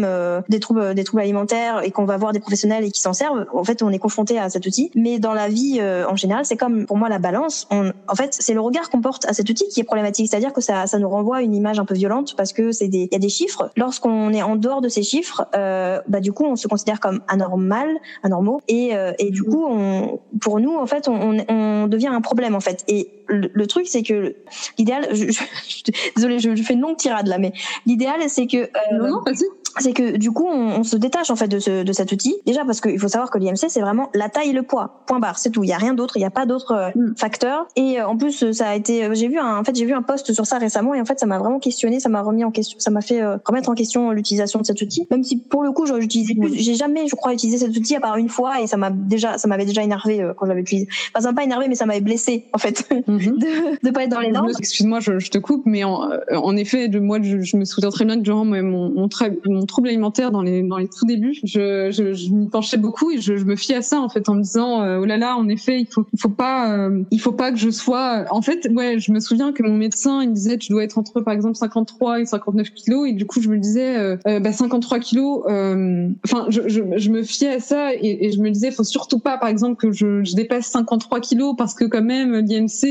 des troubles des troubles alimentaires et qu'on va voir des professionnels et qui s'en servent, en fait, on est confronté à cet outil. Mais dans la vie euh, en général, c'est comme pour moi la balance. On, en fait, c'est le regard qu'on porte à cet outil qui est problématique. C'est-à-dire que ça, ça nous renvoie une image un peu violente parce que c'est des, il y a des chiffres. Lorsqu'on est en dehors de ces chiffres, euh, bah du coup, on se considère comme anormal, anormaux, et euh, et du coup, on, pour nous, en fait, on, on devient un problème en fait. Et le, truc, c'est que l'idéal, je, je, désolé, je, fais une longue tirade là, mais l'idéal, c'est que euh, non, non, vas-y c'est que du coup on, on, se détache en fait de, ce, de cet outil. Déjà parce qu'il faut savoir que l'IMC c'est vraiment la taille et le poids. Point barre c'est tout. Il y a rien d'autre il n'y a pas d'autres euh, mm. facteurs et euh, en plus ça a été euh, j'ai vu un, en fait j'ai vu un post sur ça récemment et en fait ça m'a vraiment questionné ça m'a remis en question ça m'a fait remettre en question l'utilisation de cet outil. Même si pour le coup j'utilisais plus j'ai jamais je crois utilisé cet outil à part une fois et ça m'a déjà ça m'avait déjà énervé quand je l'avais utilisé. Enfin ça m'a pas énervé mais ça m'avait blessé en fait mm-hmm. de, de pas être dans les normes. excuse-moi je, je, te coupe mais en, en effet de moi je, je, me souviens très bien que durant mon, mon, mon trouble alimentaire dans les dans les tout débuts, je, je, je m'y penchais beaucoup et je, je me fiais à ça en fait en me disant euh, oh là là en effet il faut il faut pas euh, il faut pas que je sois en fait ouais je me souviens que mon médecin il me disait tu dois être entre par exemple 53 et 59 kilos. Et du coup je me disais euh, euh bah 53 kilos enfin je, me fiais à ça et, et je me disais faut surtout pas par exemple que je, je dépasse 53 kilos parce que quand même l'IMC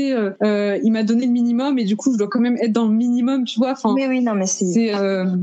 il m'a donné le minimum et du coup je dois quand même être dans le minimum tu vois. Enfin oui oui non mais c'est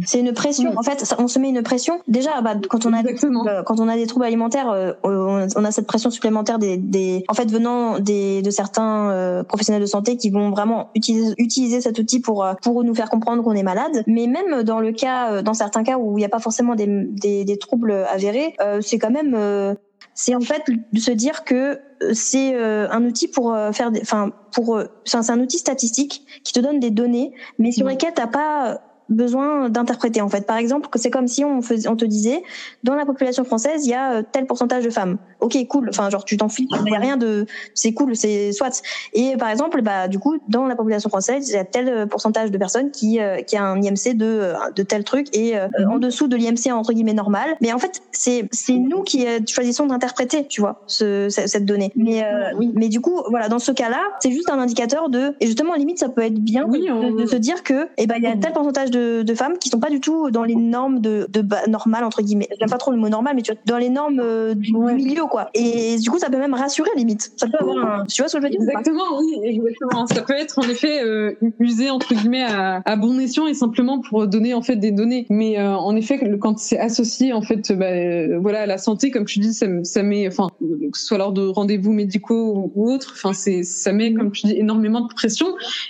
c'est une pression. en fait on se met une pression. Déjà, bah, quand on a des troubles, quand on a des troubles alimentaires, euh, on, a cette pression supplémentaire des, des en fait venant des de certains euh, professionnels de santé qui vont vraiment utiliser utiliser cet outil pour euh, pour nous faire comprendre qu'on est malade. Mais même dans le cas, dans certains cas où il n'y a pas forcément des, des, des troubles avérés, c'est quand même c'est en fait de se dire que c'est un outil pour faire enfin pour c'est un outil statistique qui te donne des données mais sur lesquelles t'as pas besoin d'interpréter en fait. Par exemple, c'est comme si on, faisait, on te disait dans la population française il y a euh, tel pourcentage de femmes. Ok, cool. Enfin, genre tu t'en fiches, il y a rien de, c'est cool, c'est soit. Et par exemple, bah du coup dans la population française il y a tel euh, pourcentage de personnes qui euh, qui a un IMC de de tel truc et mhm. en dessous de l'IMC entre guillemets normal. Mais en fait c'est c'est nous qui choisissons d'interpréter, tu vois, ce, cette donnée. Mais oui, mais du coup voilà dans ce cas-là c'est juste un indicateur de et justement limite ça peut être bien de, se dire que eh ben il y a tel pourcentage de de, de femmes qui sont pas du tout dans les normes de, de normales entre guillemets. J'aime pas trop le mot normal, mais tu vois, dans les normes euh, du milieu quoi. Et du coup, ça peut même rassurer limite. Ça peut avoir un... Tu vois ce que je veux dire Exactement, oui, exactement. Ça peut être en effet euh, usé entre guillemets à, à, bon escient et simplement pour donner en fait des données. Mais euh, en effet, quand c'est associé en fait, bah, voilà, à la santé, comme tu dis, ça, ça met, enfin, que ce soit lors de rendez-vous médicaux ou, autres, enfin, c'est, ça met, comme tu dis, énormément de pression.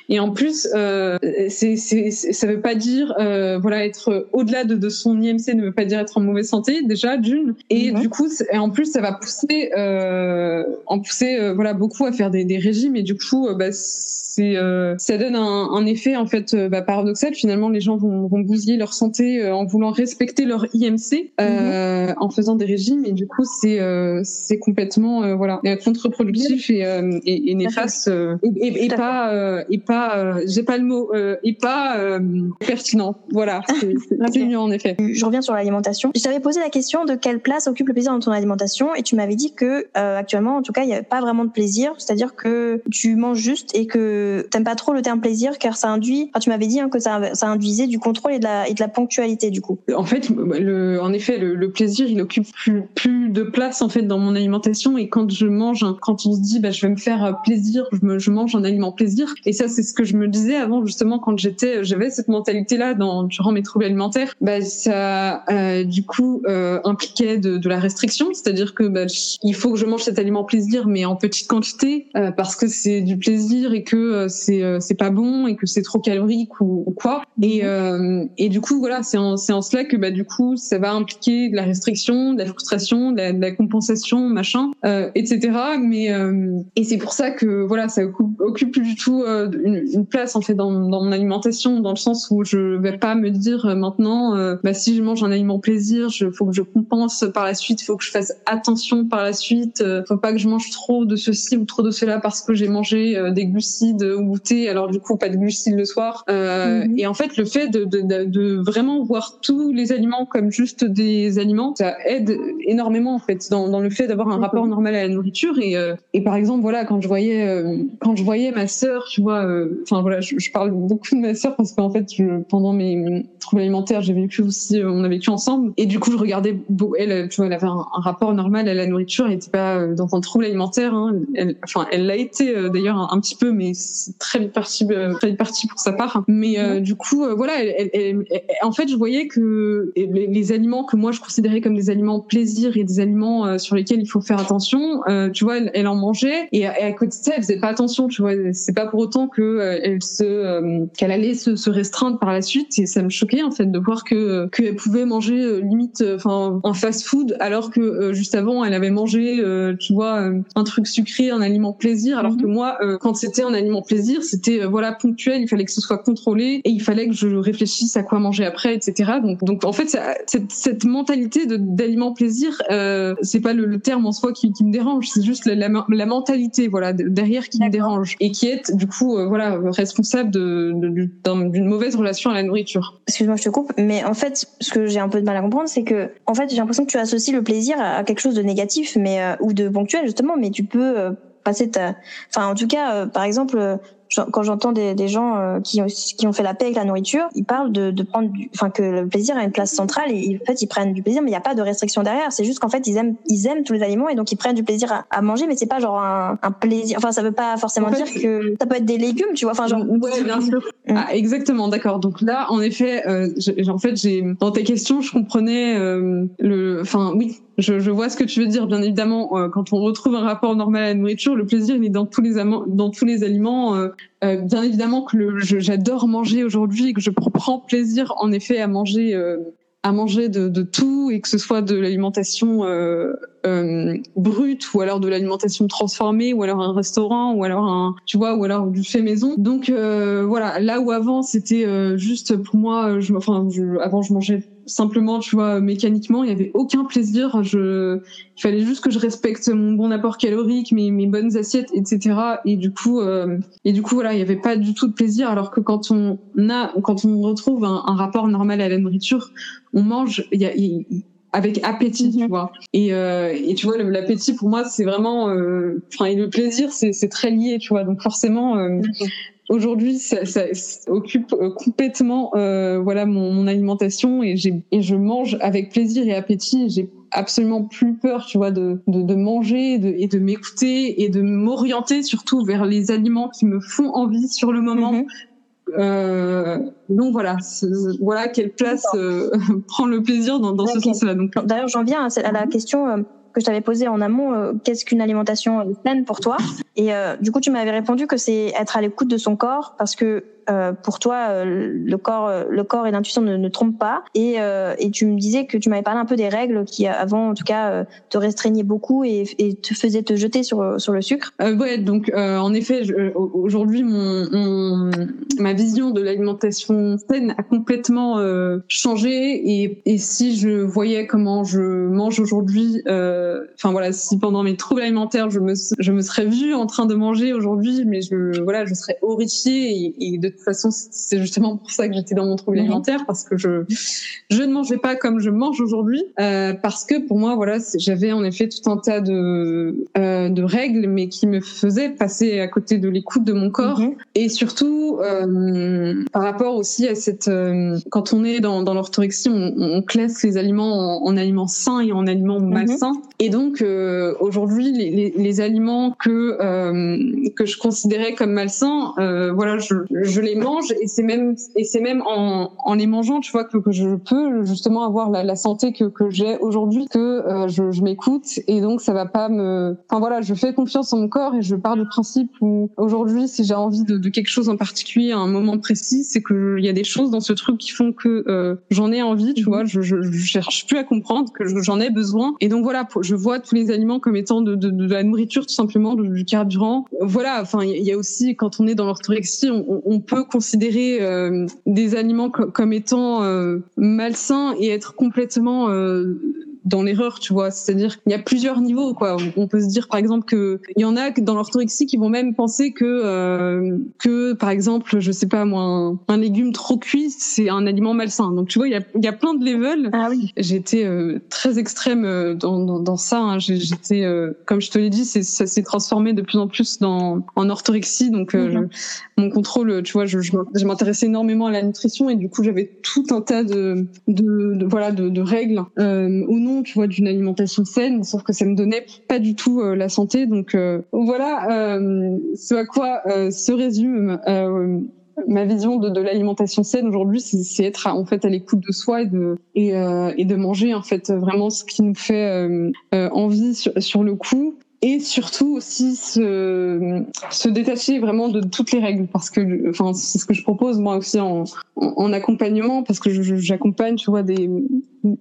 Et en plus, c'est, ça veut pas dire, euh, voilà, être au-delà de, de, son IMC ne veut pas dire être en mauvaise santé déjà d'une. Et mhm. du coup, et en plus, ça va pousser, euh, en pousser, euh, voilà, beaucoup à faire des, des régimes. Et du coup, euh, bah, c'est, euh, ça donne un, un, effet en fait bah, paradoxal. Finalement, les gens vont, vont bousiller leur santé en voulant respecter leur IMC mhm. en faisant des régimes. Et du coup, c'est, c'est complètement, voilà, contre-productif et, et, et, néfaste et, et pas, et pas, j'ai pas le mot, et pas pertinent. Voilà, c'est mieux en effet. Je reviens sur l'alimentation. Je t'avais posé la question de quelle place occupe le plaisir dans ton alimentation et tu m'avais dit que euh, actuellement, en tout cas, il n'y avait pas vraiment de plaisir, c'est-à-dire que tu manges juste et que t'aimes pas trop le terme plaisir car ça induit. Enfin, tu m'avais dit hein, que ça, ça induisait du contrôle et de la et de la ponctualité du coup. En fait, le, en effet, le, le, plaisir, il occupe plus, plus de place en fait dans mon alimentation et quand je mange, quand on se dit bah je vais me faire plaisir, je, me, je mange un aliment plaisir et ça c'est ce que je me disais avant justement quand j'étais, j'avais cette mentalité là dans durant mes troubles alimentaires, bah ça euh, du coup euh, impliquait de, de, la restriction, c'est-à-dire que bah, il faut que je mange cet aliment plaisir, mais en petite quantité, euh, parce que c'est du plaisir et que euh, c'est euh, c'est pas bon et que c'est trop calorique ou, ou quoi. Et mhm. et du coup voilà, c'est en c'est en cela que bah du coup ça va impliquer de la restriction, de la frustration, de la, de la compensation, machin, etc. Mais et c'est pour ça que voilà, ça occupe, occupe plus du tout une, une, place en fait dans, dans mon alimentation, dans le sens où je vais pas me dire maintenant, bah si je mange un aliment plaisir, je faut que je compense par la suite, faut que je fasse attention par la suite. Euh, faut pas que je mange trop de ceci ou trop de cela parce que j'ai mangé euh, des glucides ou goûté. Alors du coup, pas de glucides le soir. Euh, mhm. Et en fait, le fait de, de, de, vraiment voir tous les aliments comme juste des aliments, ça aide énormément en fait dans, dans le fait d'avoir un rapport normal à la nourriture. Et, et par exemple, voilà, quand je voyais quand je voyais ma sœur, tu vois, enfin voilà, je, je, parle beaucoup de ma sœur parce qu'en fait, je, pendant mes troubles alimentaires, j'ai vécu aussi, on a vécu ensemble. Et du coup, je regardais, elle, tu vois, elle avait un, un rapport normal à la nourriture, elle n'était pas euh, dans un trouble alimentaire. Hein. Elle, enfin, elle l'a été euh, d'ailleurs un, petit peu, mais c'est très vite parti, euh, très vite parti pour sa part. Mais du coup, voilà, elle, en fait, je voyais que les, aliments que moi je considérais comme des aliments plaisir et des aliments sur lesquels il faut faire attention, tu vois, elle, en mangeait et, à côté de ça, elle faisait pas attention. Tu vois, c'est pas pour autant que elle se, qu'elle allait se, se, restreindre par la suite. Et ça me choquait en fait de voir que qu'elle pouvait manger limite, enfin, un fast-food alors que juste avant elle avait mangé, euh, tu vois, euh, un truc sucré, un aliment plaisir, alors que mhm. moi, euh, quand c'était un aliment plaisir, c'était voilà ponctuel, il fallait que ce soit contrôlé et il fallait que je réfléchisse à quoi manger après, etc. Donc, donc en fait, cette, cette mentalité d'aliment plaisir, c'est pas le, terme en soi qui, qui me dérange, c'est juste la, la, mentalité, voilà, derrière qui me dérange et qui est du coup, voilà, responsable d'une de, mauvaise relation Excuse-moi, je te coupe, mais en fait, ce que j'ai un peu de mal à comprendre, c'est que, en fait, j'ai l'impression que tu associes le plaisir à quelque chose de négatif, mais euh, ou de ponctuel justement, mais tu peux euh, passer ta, enfin en tout cas, euh, par exemple, quand j'entends des, des, gens euh, qui, ont, qui ont fait la paix avec la nourriture, ils parlent de, de prendre, du, enfin que le plaisir a une place centrale et en fait ils prennent du plaisir, mais il n'y a pas de restriction derrière. C'est juste qu'en fait ils aiment, ils aiment tous les aliments et donc ils prennent du plaisir à, à manger, mais c'est pas genre un, un, plaisir. Enfin ça veut pas forcément dire que ça peut être des légumes, tu vois. Enfin genre. Ouais, bien sûr. Mm. Ah, exactement, d'accord. Donc là, en effet, euh, en fait, j'ai dans tes questions, je comprenais euh, le, enfin oui, je, je, vois ce que tu veux dire, bien évidemment. Euh, quand on retrouve un rapport normal à la nourriture, le plaisir il est dans tous les dans tous les aliments. Euh, euh, bien évidemment que j'adore manger aujourd'hui et que je prends plaisir en effet à manger euh, à manger de, de, tout et que ce soit de l'alimentation euh, euh, brute ou alors de l'alimentation transformée ou alors un restaurant ou alors un tu vois ou alors du fait maison donc voilà là où avant c'était juste pour moi je, enfin je, avant je mangeais simplement, tu vois, mécaniquement, il y avait aucun plaisir. Je, il fallait juste que je respecte mon bon apport calorique, mes, mes bonnes assiettes, etc. Et du coup, euh, et du coup, voilà, il y avait pas du tout de plaisir. Alors que quand on a, quand on retrouve un, un rapport normal à la nourriture, on mange, y a, avec appétit, tu mhm. vois. Et, euh, et tu vois, l'appétit pour moi, c'est vraiment, euh, enfin, et le plaisir, c'est très lié, tu vois. Donc forcément, euh, aujourd'hui, ça, ça, occupe complètement voilà mon, mon alimentation et, et je mange avec plaisir et appétit. J'ai absolument plus peur, tu vois, de, de, de manger de, et de m'écouter et de m'orienter surtout vers les aliments qui me font envie sur le moment. Mhm. Euh, donc voilà, voilà quelle place euh, prend le plaisir dans, dans ce sens-là. Donc d'ailleurs, j'en viens à, la question euh, que je t'avais posée en amont. Euh, qu'est-ce qu'une alimentation saine pour toi? Et du coup, tu m'avais répondu que c'est être à l'écoute de son corps parce que euh, pour toi, euh, le corps, euh, le corps et l'intuition ne, trompent pas. Et, et tu me disais que tu m'avais parlé un peu des règles qui, avant, en tout cas, te restreignaient beaucoup et, et te faisaient te jeter sur sur le sucre. ouais, donc en effet, aujourd'hui, mon, mon, ma vision de l'alimentation saine a complètement changé. Et, et si je voyais comment je mange aujourd'hui, enfin voilà, si pendant mes troubles alimentaires, je me je me serais vue en train de manger aujourd'hui, mais je voilà, je serais horrifiée et, et de toute façon, c'est justement pour ça que j'étais dans mon trouble mhm. alimentaire parce que je je ne mangeais pas comme je mange aujourd'hui euh, parce que pour moi, voilà, j'avais en effet tout un tas de euh, de règles, mais qui me faisaient passer à côté de l'écoute de mon corps mhm. et surtout euh, par rapport aussi à cette quand on est dans, dans l'orthorexie, on, on, classe les aliments en, aliments sains et en aliments mhm. malsains. Et donc aujourd'hui, les, les, les, aliments que que je considérais comme malsains, voilà, je, je les mange et c'est même et c'est même en, en les mangeant, tu vois, que, que je peux justement avoir la, la santé que, que j'ai aujourd'hui, que euh, je, je m'écoute et donc ça va pas me. Enfin voilà, je fais confiance en mon corps et je pars du principe où aujourd'hui, si j'ai envie de, de, quelque chose en particulier à un moment précis, c'est que il y a des choses dans ce truc qui font que euh, j'en ai envie, tu vois. Je, je, je, cherche plus à comprendre que j'en ai besoin et donc voilà, je vois tous les aliments comme étant de, de, de la nourriture tout simplement, du carburant. Voilà, enfin il y a aussi quand on est dans l'orthorexie, on, on peut considérer euh, des aliments comme étant euh, malsains et être complètement euh, dans l'erreur, tu vois. C'est-à-dire qu'il y a plusieurs niveaux, quoi. On peut se dire, par exemple, que il y en a dans l'orthorexie qui vont même penser que euh, que, par exemple, je sais pas moi, un, légume trop cuit, c'est un aliment malsain. Donc tu vois, il y a, il y a plein de levels. Ah oui. J'étais euh, très extrême euh, dans, dans, dans ça. Hein. J'étais, euh, comme je te l'ai dit, ça s'est transformé de plus en plus dans en orthorexie. Donc mhm. mon contrôle, tu vois, je, je, m'intéressais énormément à la nutrition et du coup j'avais tout un tas de, de, de voilà de, de règles ou tu vois, d'une alimentation saine, sauf que ça me donnait pas du tout euh, la santé. Donc euh, voilà, euh, ce à quoi se résume ma vision de, l'alimentation saine aujourd'hui, c'est être en fait à l'écoute de soi et de et, de manger en fait vraiment ce qui nous fait envie sur, sur, le coup et surtout aussi se, se détacher vraiment de toutes les règles parce que enfin c'est ce que je propose moi aussi en, en, accompagnement parce que j'accompagne tu vois des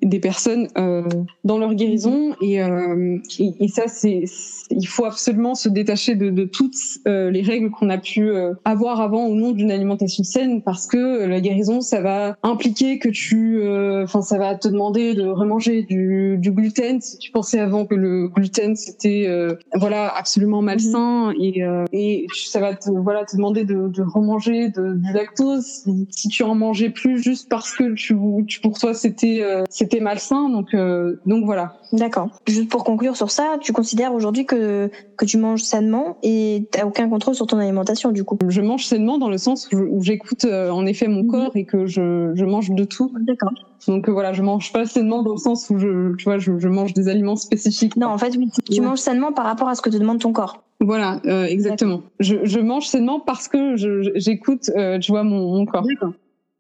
des personnes euh, dans leur guérison. Et, euh, et, et, ça c'est il faut absolument se détacher de, de toutes euh, les règles qu'on a pu euh, avoir avant au nom d'une alimentation saine parce que la guérison ça va impliquer que tu euh, enfin ça va te demander de remanger du, du gluten. Si tu pensais avant que le gluten c'était voilà absolument malsain mhm. et, et ça va te voilà te demander de, de remanger de, du lactose. Si, si, tu en mangeais plus juste parce que tu, tu pour toi c'était c'était malsain. Donc, euh, donc voilà. D'accord. Juste pour conclure sur ça, tu considères aujourd'hui que, que tu manges sainement et tu aucun contrôle sur ton alimentation du coup? Je mange sainement dans le sens où j'écoute euh, en effet mon corps et que je, je mange de tout. D'accord. Donc euh, voilà, je mange pas sainement dans le sens où je, tu vois, je, je mange des aliments spécifiques. Non, en fait, oui, tu manges sainement par rapport à ce que te demande ton corps. Voilà, euh, exactement. Je, je, mange sainement parce que j'écoute, tu vois, mon, mon corps.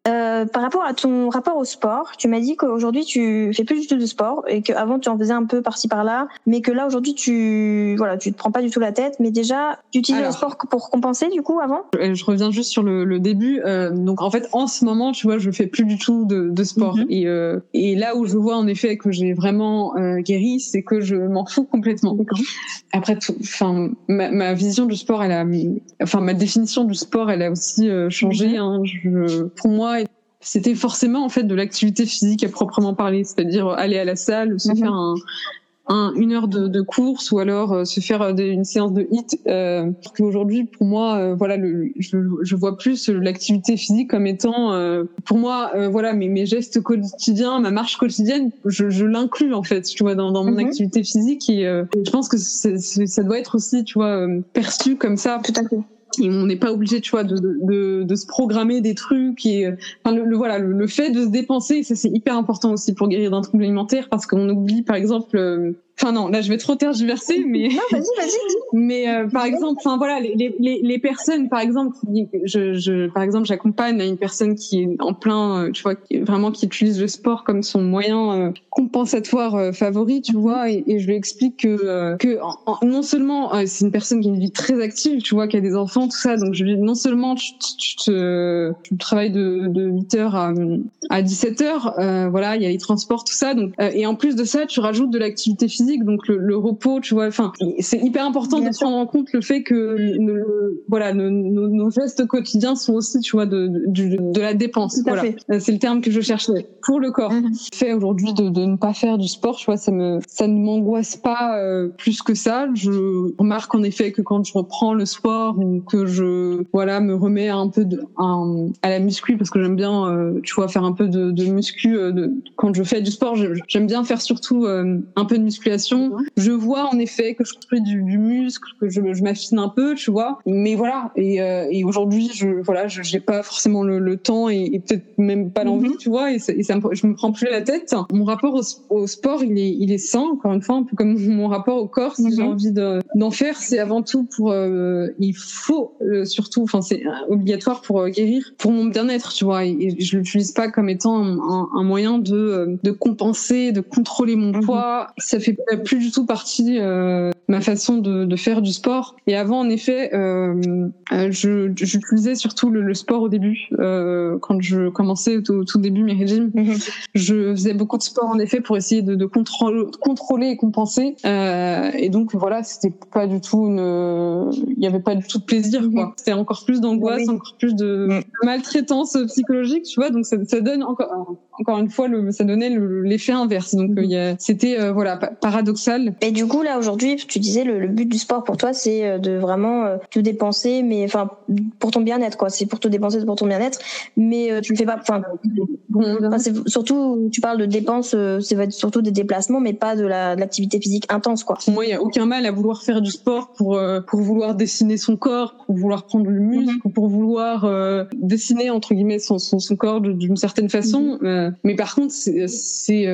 Euh, par rapport à ton rapport au sport, tu m'as dit qu'aujourd'hui tu fais plus du tout de sport et qu'avant tu en faisais un peu par-ci par-là, mais que là aujourd'hui tu voilà tu te prends pas du tout la tête. Mais déjà, tu utilises le sport pour compenser du coup avant? Je reviens juste sur le, le début. Euh, donc en fait en ce moment, tu vois, je fais plus du tout de, de sport mhm. et, euh, et là où je vois en effet que j'ai vraiment euh, guéri, c'est que je m'en fous complètement. Après, enfin ma, ma, vision du sport, elle a, enfin ma définition du sport, elle a aussi euh, changé. Mhm. Hein. Je, pour moi c'était forcément en fait de l'activité physique à proprement parler, c'est-à-dire aller à la salle, se mhm. faire un, un, une heure de, de, course ou alors euh, se faire euh, une séance de hit. Euh, Aujourd'hui, pour moi, euh, voilà, le, je, je, vois plus l'activité physique comme étant, pour moi, voilà, mes, mes gestes quotidiens, ma marche quotidienne, je, je l'inclus en fait, tu vois, dans, dans mon mhm. activité physique et je pense que ça doit être aussi, tu vois, perçu comme ça. Tout à fait on n'est pas obligé, tu de, de, de, se programmer des trucs et enfin, le, voilà, le, fait de se dépenser, ça c'est hyper important aussi pour guérir d'un trouble alimentaire parce qu'on oublie par exemple Enfin non, là je vais trop tergiverser, mais non, vas-y, vas-y. mais euh, par exemple, enfin voilà, les, les, les personnes, par exemple, je, je par exemple, j'accompagne une personne qui est en plein, euh, tu vois, qui, vraiment qui utilise le sport comme son moyen euh, compensatoire favori, tu vois, et, et, je lui explique que que non seulement c'est une personne qui a une vie très active, tu vois, qui a des enfants, tout ça, donc je lui dis non seulement tu, tu, tu, tu travailles de, de 8 heures à, à 17 heures, voilà, il y a les transports, tout ça, donc et en plus de ça, tu rajoutes de l'activité physique donc le, repos, tu vois. Enfin, c'est hyper important de prendre en compte le fait que voilà, nos, gestes quotidiens sont aussi, tu vois, de, de, la dépense. Voilà, c'est le terme que je cherchais pour le corps. Mm fait aujourd'hui de, ne pas faire du sport, tu vois, ça me, ça ne m'angoisse pas euh, plus que ça. Je remarque en effet que quand je reprends le sport ou que je, voilà, me remets un peu de, à la muscu parce que j'aime bien, euh, tu vois, faire un peu de, de muscu euh, de, quand je fais du sport. J'aime bien faire surtout un peu de musculation je vois en effet que je construis du, du muscle, que je, je m'affine un peu, tu vois. Mais voilà. Et, euh, et aujourd'hui, je voilà, je j'ai pas forcément le, le temps et, et peut-être même pas l'envie, mhm. tu vois. Et, ça, et ça me, je me prends plus la tête. Mon rapport au, au, sport, il est il est sain. Encore une fois, un peu comme mon rapport au corps. Si j'ai mhm. envie d'en faire, c'est avant tout pour. Euh, il faut euh, surtout, enfin c'est obligatoire pour euh, guérir, pour mon bien-être, tu vois. Et, je l'utilise pas comme étant un, un, moyen de de compenser, de contrôler mon mhm. poids. Ça fait plus du tout partie euh, ma façon de, de, faire du sport. Et avant, en effet, euh, euh j'utilisais surtout le, le, sport au début. Euh, quand je commençais au tout, début mes régimes, mhm. je faisais beaucoup de sport en effet pour essayer de, de contrôler, contrôler et compenser. Euh, et donc voilà, c'était pas du tout une, il y avait pas du tout de plaisir. quoi. Mhm. C'était encore plus d'angoisse, encore plus de mhm. maltraitance psychologique, tu vois. Donc ça, ça donne encore, encore une fois, le, ça donnait l'effet inverse. Donc c'était voilà paradoxal. Et du coup là aujourd'hui tu disais le, but du sport pour toi c'est euh, de vraiment euh, te dépenser mais enfin pour ton bien-être quoi c'est pour te dépenser pour ton bien-être mais euh, tu le fais pas enfin surtout tu parles de dépenses c'est surtout des déplacements mais pas de l'activité physique intense quoi moi il y a aucun mal à vouloir faire du sport pour pour vouloir dessiner son corps pour vouloir prendre le muscle mhm. pour vouloir dessiner entre guillemets son son, son corps d'une certaine façon mhm. mais par contre c'est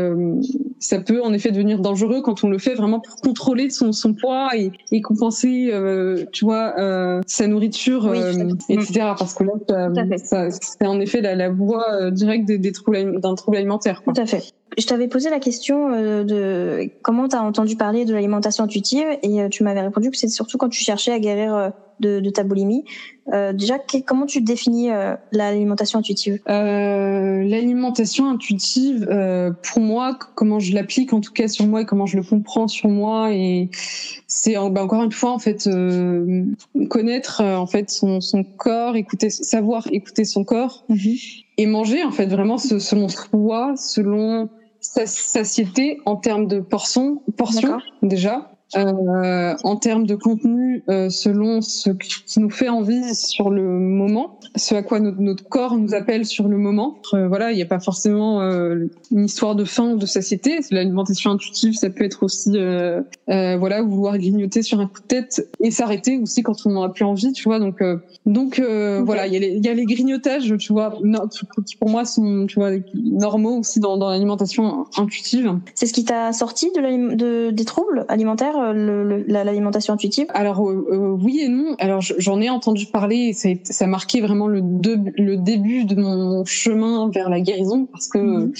ça peut en effet devenir dangereux quand on le fait vraiment pour contrôler son, son poids et, et compenser, euh, tu vois, euh, sa nourriture, euh, etc. Parce que là, c'est en effet la, la voie directe des, des troubles d'un trouble alimentaire. Quoi. Tout à fait. Je t'avais posé la question de comment tu as entendu parler de l'alimentation intuitive et tu m'avais répondu que c'est surtout quand tu cherchais à guérir de, de ta boulimie. Euh, déjà, comment tu définis euh, l'alimentation intuitive? Euh, L'alimentation intuitive, euh, pour moi, comment je l'applique en tout cas sur moi et comment je le comprends sur moi, et c'est bah, encore une fois en fait euh, connaître en fait son, son, corps, écouter, savoir écouter son corps mhm. et manger en fait vraiment selon soi, selon sa satiété en termes de portions, portions déjà euh, en termes de contenu euh, selon ce qui nous fait envie sur le moment, ce à quoi notre, corps nous appelle sur le moment. Euh, voilà, il n'y a pas forcément euh, une histoire de faim ou de satiété. L'alimentation intuitive, ça peut être aussi voilà vouloir grignoter sur un coup de tête et s'arrêter aussi quand on n'en a plus envie, tu vois. Donc donc voilà, il y, a les, y a les grignotages, tu vois, qui pour moi sont tu vois normaux aussi dans, dans l'alimentation intuitive. C'est ce qui t'a sorti de, de des troubles alimentaires l'alimentation intuitive Alors euh, euh, oui et non. Alors j'en ai entendu parler et ça, a marqué vraiment le, le début de mon chemin vers la guérison parce que mhm.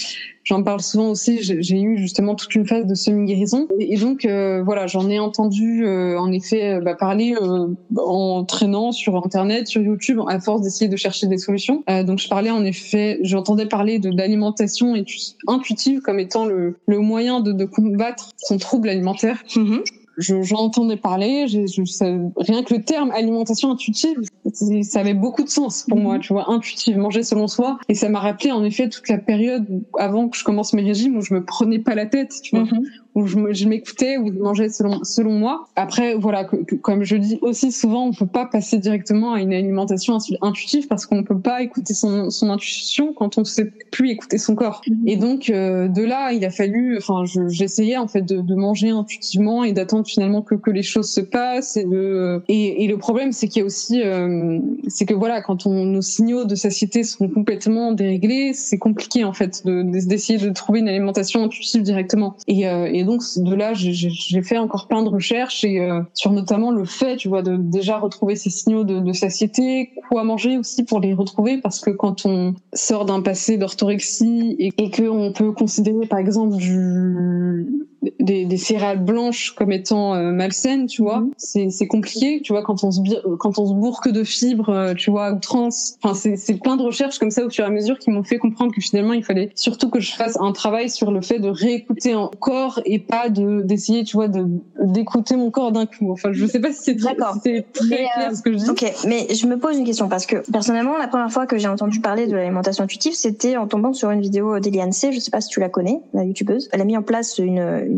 J'en parle souvent aussi. J'ai eu justement toute une phase de semi-guérison. Et, donc, euh, voilà, j'en ai entendu en effet bah, parler en traînant sur Internet, sur YouTube, à force d'essayer de chercher des solutions. donc, je parlais en effet, j'entendais parler de l'alimentation intuitive comme étant le, le moyen de, de combattre son trouble alimentaire. Mhm j'entendais parler, je, je, rien que le terme alimentation intuitive, ça avait beaucoup de sens pour moi, mhm. tu vois, intuitive, manger selon soi. Et ça m'a rappelé en effet toute la période avant que je commence mes régimes où je me prenais pas la tête, tu vois, mhm. Où je, m'écoutais, où je mangeais selon, selon moi. Après, voilà, comme je dis aussi souvent, on peut pas passer directement à une alimentation intuitive parce qu'on peut pas écouter son, son intuition quand on sait plus écouter son corps. Mhm. Et donc, euh, de là, il a fallu, enfin, j'essayais en fait de, de, manger intuitivement et d'attendre finalement que, que les choses se passent. Et, de, et, et le problème, c'est qu'il y a aussi, euh, c'est que voilà, quand on, nos signaux de satiété sont complètement déréglés, c'est compliqué en fait d'essayer de, de, trouver une alimentation intuitive directement. Et, euh, et donc de là, j'ai fait encore plein de recherches et euh, sur notamment le fait, tu vois, de déjà retrouver ces signaux de, de satiété, quoi manger aussi pour les retrouver, parce que quand on sort d'un passé d'orthorexie et, et qu'on peut considérer par exemple du des, des, céréales blanches comme étant euh, malsaines, tu vois. Mhm. C'est compliqué, tu vois, quand on se quand on se bourque de fibres, euh, tu vois, trans. Enfin, c'est plein de recherches comme ça au fur et à mesure qui m'ont fait comprendre que finalement il fallait surtout que je fasse un travail sur le fait de réécouter un corps et pas de d'essayer, tu vois, de d'écouter mon corps d'un coup. Enfin, je sais pas si c'est très, si très clair euh, ce que je dis. Ok, mais je me pose une question parce que personnellement, la première fois que j'ai entendu parler de l'alimentation intuitive, c'était en tombant sur une vidéo d'Eliane C. Je sais pas si tu la connais, la youtubeuse. Elle a mis en place une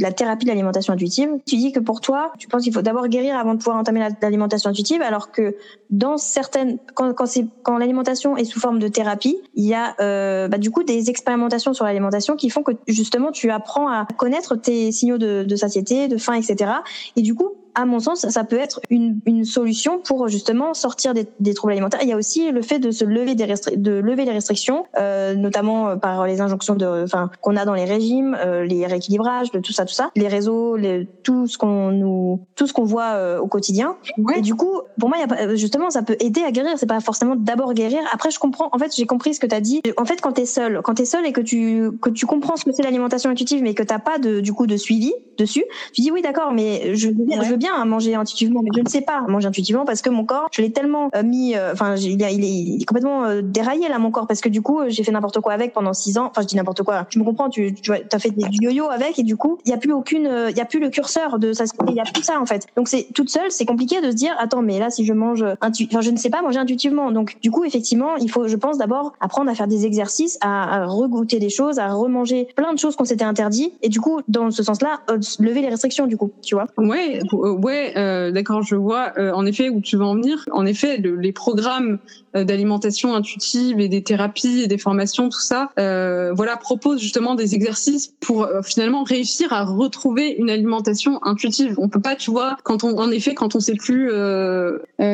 la thérapie de l'alimentation intuitive. Tu dis que pour toi, tu penses qu'il faut d'abord guérir avant de pouvoir entamer l'alimentation intuitive, alors que dans certaines, quand, quand quand l'alimentation est sous forme de thérapie, il y a euh, bah, du coup des expérimentations sur l'alimentation qui font que justement tu apprends à connaître tes signaux de, de satiété, de faim, etc. Et du coup, à mon sens, ça peut être une, une solution pour justement sortir des, des, troubles alimentaires. Il y a aussi le fait de se lever des de lever les restrictions, euh, notamment euh, par les injonctions de, enfin, qu'on a dans les régimes, euh, les rééquilibrages, de tout ça, tout ça, les réseaux, les, tout ce qu'on nous, tout ce qu'on voit euh, au quotidien. Et du coup, pour moi, y a, justement, ça peut aider à guérir. C'est pas forcément d'abord guérir. Après, je comprends. En fait, j'ai compris ce que tu as dit. En fait, quand t'es seul, quand t'es seul et que tu que tu comprends ce que c'est l'alimentation intuitive, mais que t'as pas de du coup de suivi dessus, tu dis oui, d'accord, mais je, je veux bien à manger intuitivement, mais je ne sais pas manger intuitivement parce que mon corps, je l'ai tellement euh, mis, euh, enfin, il, il, est complètement euh, déraillé là mon corps parce que du coup, j'ai fait n'importe quoi avec pendant six ans. Enfin, je dis n'importe quoi. Tu me comprends Tu, tu as fait du yo-yo avec et du coup, il y a plus aucune, il y a plus le curseur de ça. Il y a plus ça en fait. Donc c'est toute seule, c'est compliqué de se dire, attends, mais là, si je mange enfin, je ne sais pas manger intuitivement. Donc du coup, effectivement, il faut, je pense d'abord apprendre à faire des exercices, à, à regoûter des choses, à remanger plein de choses qu'on s'était interdit et du coup, dans ce sens-là, lever les restrictions du coup, tu vois. Ouais, ouais, euh, d'accord, je vois euh, en effet où tu veux en venir. En effet, les programmes euh, d'alimentation intuitive et des thérapies et des formations, tout ça, voilà, proposent justement des exercices pour finalement réussir à retrouver une alimentation intuitive. On peut pas, tu vois, quand on, en effet, quand on sait plus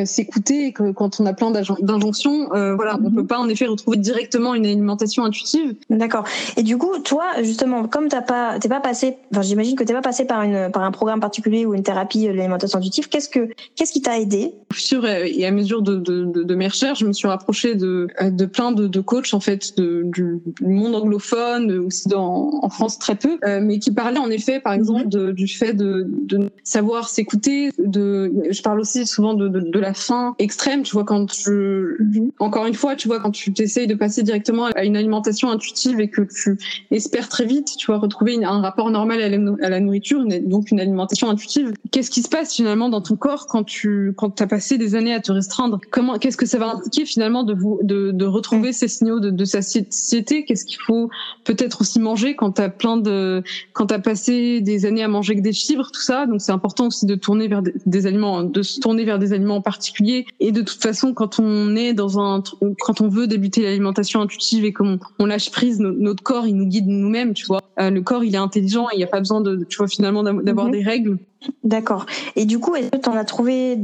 s'écouter, que quand on a plein d'injonctions, voilà, on peut pas en effet retrouver directement une alimentation intuitive. D'accord. Et du coup, toi, justement, comme t'as pas, t'es pas passé, enfin, j'imagine que t'es pas passé par une, par un programme particulier ou une thérapie de l'alimentation intuitive Qu'est-ce que qu'est-ce qui t'a aidé? Fur et à mesure de, de, de, de, mes recherches, je me suis rapprochée de, de plein de, de coachs en fait de, du monde anglophone, aussi dans, en France très peu, euh, mais qui parlaient en effet, par exemple, de, du fait de, de savoir s'écouter. De, je parle aussi souvent de, de, la faim extrême. Tu vois, quand je, encore une fois, tu vois, quand tu t'essayes de passer directement à une alimentation intuitive et que tu espères très vite, tu vois, retrouver un rapport normal à la, à la nourriture, donc une alimentation intuitive. Qu'est-ce qui se passe finalement dans ton corps quand tu quand as passé des années à te restreindre? Comment qu'est-ce que ça va impliquer finalement de vous de, de retrouver ces signaux de, de satiété? Qu'est-ce qu'il faut peut-être aussi manger quand tu as plein de quand tu as passé des années à manger que des fibres tout ça? Donc c'est important aussi de tourner vers des, aliments de se tourner vers des aliments en particulier. Et de toute façon quand on est dans un quand on veut débuter l'alimentation intuitive et qu'on on lâche prise notre corps il nous guide nous-mêmes, tu vois. Euh, le corps il est intelligent et il n'y a pas besoin de tu vois finalement d'avoir mhm. des règles D'accord. Et du coup, est-ce que tu en as trouvé,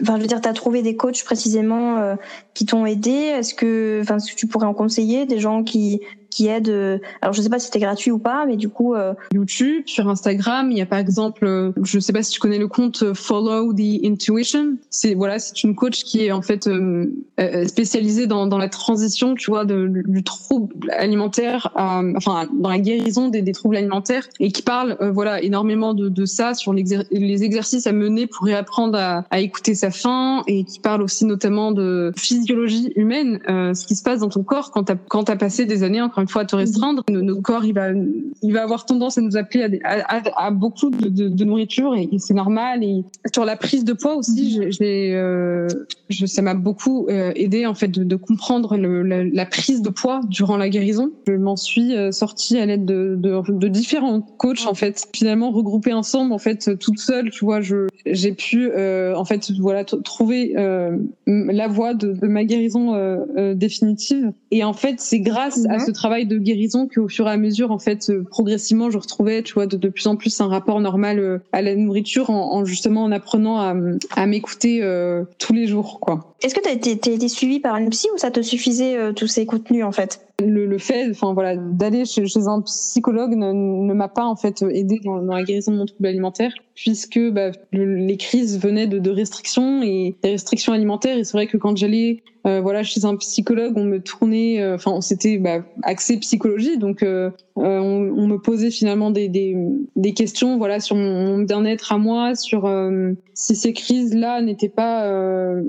enfin, je veux dire, tu trouvé des coachs précisément euh, qui t'ont aidé? Est-ce que, enfin, est-ce que tu pourrais en conseiller des gens qui qui aide. Euh, alors je sais pas si c'était gratuit ou pas, mais du coup euh, YouTube, sur Instagram, il y a par exemple, euh, je sais pas si tu connais le compte Follow the Intuition. C'est voilà, c'est une coach qui est en fait spécialisée dans, dans la transition, tu vois, de, du trouble alimentaire, enfin dans la guérison des, des, troubles alimentaires et qui parle voilà énormément de, de ça sur les exercices à mener pour réapprendre à, à, écouter sa faim et qui parle aussi notamment de physiologie humaine, ce qui se passe dans ton corps quand tu as, quand as passé des années encore encore une fois à te restreindre. Notre corps, il va, il va avoir tendance à nous appeler à, à, à beaucoup de, de, de, nourriture et, c'est normal. Et sur la prise de poids aussi, j'ai, euh, je, ça m'a beaucoup euh, aidé en fait de, de comprendre le, la, la, prise de poids durant la guérison. Je m'en suis euh, sortie à l'aide de, de, différents coachs en fait. Finalement, regroupés ensemble, en fait, toute seule, tu vois, je, j'ai pu euh, en fait, voilà, trouver euh, la voie de, de ma guérison définitive. Et en fait, c'est grâce à ce travail de guérison qu'au fur et à mesure, en fait, progressivement, je retrouvais, tu vois, de, plus en plus un rapport normal à la nourriture en, en justement en apprenant à, m'écouter tous les jours, quoi. Est-ce que tu as été, été suivi par une psy ou ça te suffisait euh, tous ces contenus en fait? Le, le, fait, enfin voilà, d'aller chez, chez, un psychologue ne, ne m'a pas en fait aidé dans, dans, la guérison de mon trouble alimentaire, puisque bah, les crises venaient de, de, restrictions et des restrictions alimentaires. Et c'est vrai que quand j'allais euh, voilà chez un psychologue, on me tournait, euh, enfin c'était bah, axé psychologie, donc euh, on, on, me posait finalement des, des, des questions, voilà sur mon bien-être à moi, sur si ces crises là n'étaient pas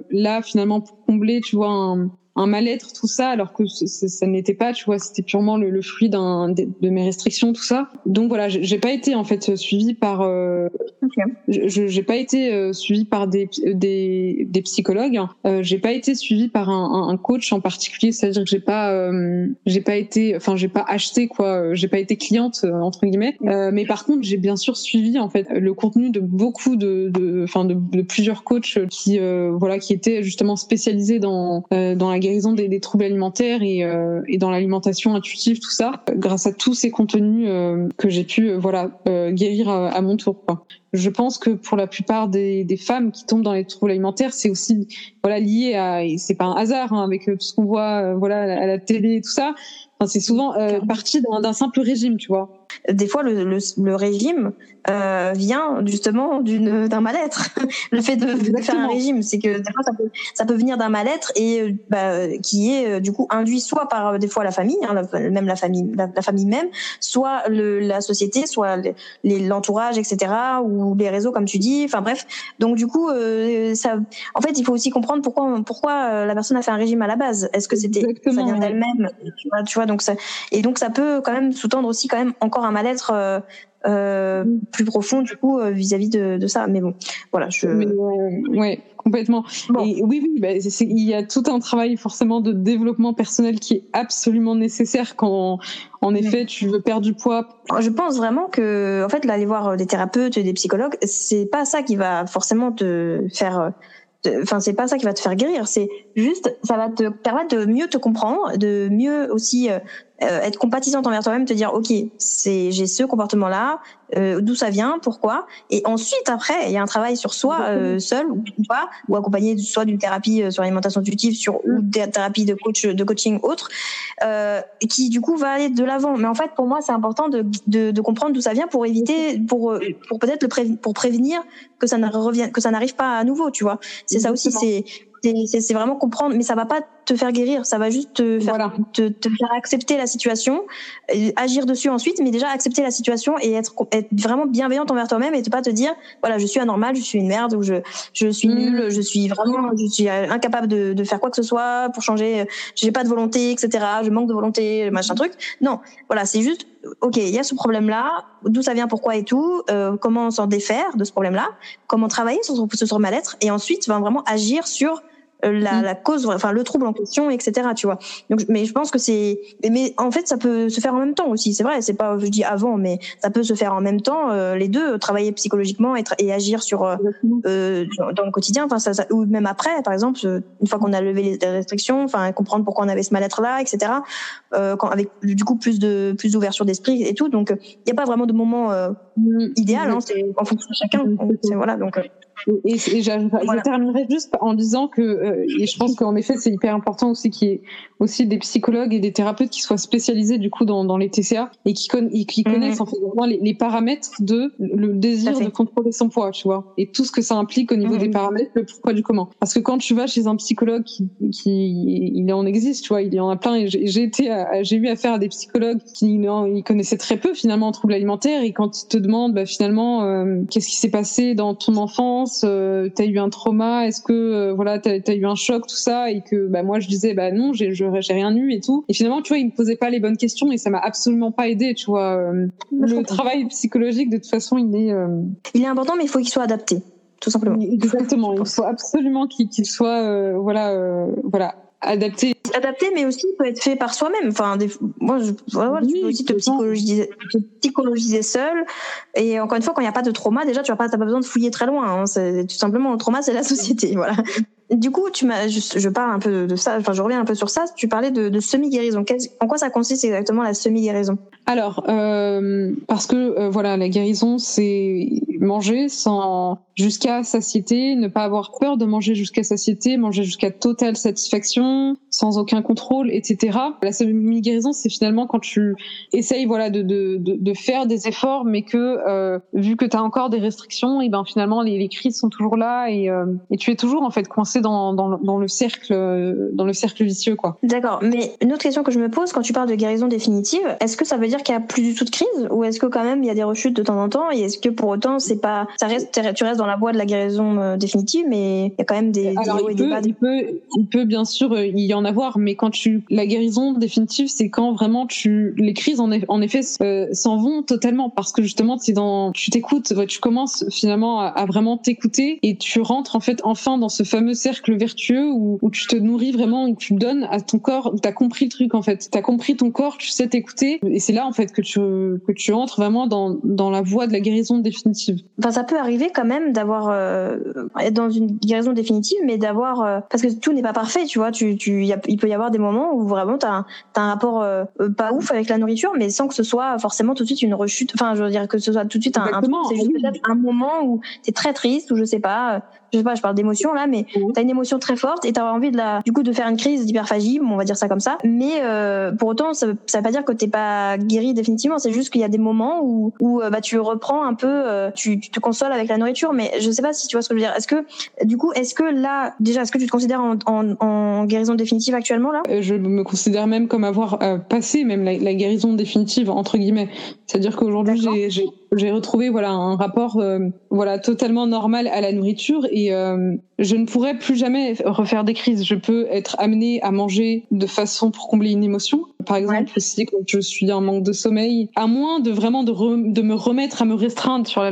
là finalement pour combler, tu vois un un mal-être, tout ça, alors que ça n'était pas, tu vois, c'était purement le, le fruit d'un de, de, mes restrictions, tout ça. Donc voilà, j'ai pas été en fait suivie par, euh, okay. je j'ai pas été euh, suivie par des des, des psychologues. Euh, j'ai pas été suivie par un, un coach en particulier, c'est-à-dire que j'ai pas euh, j'ai pas été, enfin j'ai pas acheté quoi, j'ai pas été cliente euh, entre guillemets. Euh, mais par contre, j'ai bien sûr suivi en fait le contenu de beaucoup de, enfin de, de, plusieurs coachs qui voilà qui étaient justement spécialisés dans dans la guérison des, troubles alimentaires et, euh, et dans l'alimentation intuitive, tout ça, grâce à tous ces contenus euh, que j'ai pu euh, voilà guérir à, à, mon tour. Quoi. Je pense que pour la plupart des, des femmes qui tombent dans les troubles alimentaires, c'est aussi voilà lié à et c'est pas un hasard hein, avec tout ce qu'on voit voilà à la télé et tout ça. Enfin, c'est souvent parti d'un simple régime, tu vois des fois le, le, le régime euh, vient justement d'une d'un mal-être. le fait de, de, faire un régime, c'est que des fois ça peut ça peut venir d'un mal-être et bah, qui est du coup induit soit par des fois la famille, hein, la, même la famille la, la, famille même, soit le, la société, soit l'entourage, etc. ou les réseaux comme tu dis. Enfin bref, donc du coup euh, ça, en fait il faut aussi comprendre pourquoi pourquoi euh, la personne a fait un régime à la base. Est-ce que c'était ça vient d'elle-même, tu vois, tu vois donc ça et donc ça peut quand même sous-tendre aussi quand même encore un mal-être euh, euh, plus profond du coup euh, vis-à-vis de, de, ça. Mais bon, voilà. Je... Euh, ouais, complètement. Bon. Et oui, oui, bah, il y a tout un travail forcément de développement personnel qui est absolument nécessaire quand, en effet, tu veux perdre du poids. Je pense vraiment que, en fait, aller voir des thérapeutes et des psychologues, c'est pas ça qui va forcément te faire enfin c'est pas ça qui va te faire guérir c'est juste ça va te permettre de mieux te comprendre de mieux aussi euh, euh, être compatissante envers toi-même, te dire ok, c'est j'ai ce comportement-là, euh, d'où ça vient, pourquoi, et ensuite après il y a un travail sur soi euh, seul ou pas, ou accompagné soit d'une thérapie euh, sur l'alimentation intuitive, sur ou des thérapies de coach, de coaching autre, euh, qui du coup va aller de l'avant. Mais en fait pour moi c'est important de, de, de comprendre d'où ça vient pour éviter, pour pour peut-être le pré pour prévenir que ça ne revienne, que ça n'arrive pas à nouveau, tu vois. C'est ça aussi, c'est c'est vraiment comprendre, mais ça va pas te faire guérir, ça va juste te faire, voilà. te, te, faire accepter la situation, agir dessus ensuite, mais déjà accepter la situation et être, être vraiment bienveillante envers toi-même et ne pas te dire, voilà, je suis anormal, je suis une merde ou je, je suis mmh. nulle, je suis vraiment, je suis incapable de, de faire quoi que ce soit pour changer, j'ai pas de volonté, etc. Je manque de volonté, machin truc. Non, voilà, c'est juste, ok, il y a ce problème-là, d'où ça vient, pourquoi et tout, euh, comment s'en défaire de ce problème-là, comment travailler sur, sur, sur mal-être et ensuite, va vraiment agir sur la, mm. la, cause, enfin le trouble en question, etc. Tu vois. Donc, mais je pense que c'est, mais en fait, ça peut se faire en même temps aussi. C'est vrai, c'est pas, je dis avant, mais ça peut se faire en même temps, euh, les deux, travailler psychologiquement et, et agir sur euh, euh, dans le quotidien. Enfin, ça, ça, ou même après, par exemple, une fois qu'on a levé les restrictions, enfin comprendre pourquoi on avait ce mal-être là, etc. Euh, quand, avec du coup plus de plus d'ouverture d'esprit et tout. Donc, il n'y a pas vraiment de moment euh. Idéal. Hein, c'est en fonction de chacun. Voilà. Donc et, et je, terminerai juste en disant que, euh, et je pense qu'en effet, c'est hyper important aussi qu'il y ait aussi des psychologues et des thérapeutes qui soient spécialisés du coup dans, dans les TCA et qui, con et qui connaissent en fait vraiment les, les, paramètres de le désir de contrôler son poids, tu vois, et tout ce que ça implique au niveau des paramètres, le pourquoi du comment. Parce que quand tu vas chez un psychologue qui, qui il en existe, tu vois, il y en a plein, et j'ai été, j'ai eu affaire à des psychologues qui ils connaissaient très peu finalement en troubles alimentaires et quand ils te demandent bah, finalement qu'est-ce qui s'est passé dans ton enfance, t'as eu un trauma, est-ce que voilà t'as as eu un choc, tout ça, et que bah moi je disais bah non, j'ai j'ai rien eu et tout. Et finalement, tu vois, ils me posaient pas les bonnes questions et ça m'a absolument pas aidé, tu vois. le travail psychologique de toute façon, il est il est important, mais il faut qu'il soit adapté tout simplement. Exactement. Il faut absolument qu'il soit, euh, voilà, euh, voilà, adapté. Adapté, mais aussi peut être fait par soi-même. Enfin, des, moi, je, voilà, tu peux aussi te psychologiser, te psychologiser seul. Et encore une fois, quand il n'y a pas de trauma, déjà, tu n'as pas, pas besoin de fouiller très loin. Hein. C'est tout simplement le trauma, c'est la société, voilà. Du coup, tu m'as, je, parle un peu de ça. Enfin, je reviens un peu sur ça. Tu parlais de, de semi-guérison. En quoi ça consiste exactement la semi-guérison? Alors, euh, parce que euh, voilà, la guérison, c'est manger sans jusqu'à satiété, ne pas avoir peur de manger jusqu'à satiété, manger jusqu'à totale satisfaction, sans aucun contrôle, etc. La semi-guérison, c'est finalement quand tu essayes voilà de, de, de, faire des efforts, mais que euh, vu que tu as encore des restrictions, et ben finalement les, les crises sont toujours là et, euh, et tu es toujours en fait coincé dans, dans, dans le cercle dans le cercle vicieux quoi. D'accord. Mais une autre question que je me pose quand tu parles de guérison définitive, est-ce que ça veut dire qu'il y a plus du tout de crise ou est-ce que quand même il y a des rechutes de temps en temps et est-ce que pour autant c'est pas ça reste tu restes dans la voie de la guérison euh, définitive, mais il y a quand même des, Alors, il, peut, il peut, il peut bien sûr euh, y en avoir, mais quand tu la guérison définitive, c'est quand vraiment tu les crises en, en effet euh, s'en vont totalement parce que justement tu dans tu t'écoutes, tu commences finalement à, vraiment t'écouter et tu rentres en fait enfin dans ce fameux cercle vertueux où, où tu te nourris vraiment, où tu donnes à ton corps, où tu as compris le truc en fait, tu as compris ton corps, tu sais t'écouter et c'est là en fait que tu que tu entres vraiment dans dans la voie de la guérison définitive. Enfin ça peut arriver quand même d'avoir euh, être dans une guérison définitive, mais d'avoir euh, parce que tout n'est pas parfait, tu vois. Tu, tu, il peut y avoir des moments où vraiment t'as un, as un rapport euh, pas ouf avec la nourriture, mais sans que ce soit forcément tout de suite une rechute. Enfin, je veux dire que ce soit tout de suite un, un juste moment où t'es très triste ou je sais pas je sais pas, je parle d'émotion là, mais tu as une émotion très forte et tu as envie de la, du coup, de faire une crise d'hyperphagie, on va dire ça comme ça. Mais euh, pour autant, ça, ça veut pas dire que t'es pas guéri définitivement. C'est juste qu'il y a des moments où, où euh, bah, tu reprends un peu, euh, tu, tu, te consoles avec la nourriture. Mais je sais pas si tu vois ce que je veux dire. Est-ce que, du coup, est-ce que là, déjà, est-ce que tu te considères en, en, en guérison définitive actuellement là? Je me considère même comme avoir passé même la, la, guérison définitive entre guillemets. C'est-à-dire qu'aujourd'hui, j'ai j'ai retrouvé voilà un rapport euh, voilà totalement normal à la nourriture et euh, je ne pourrais plus jamais refaire des crises. Je peux être amenée à manger de façon pour combler une émotion. Par exemple, si quand je suis en manque de sommeil, à moins de vraiment de, de me remettre à me restreindre sur la,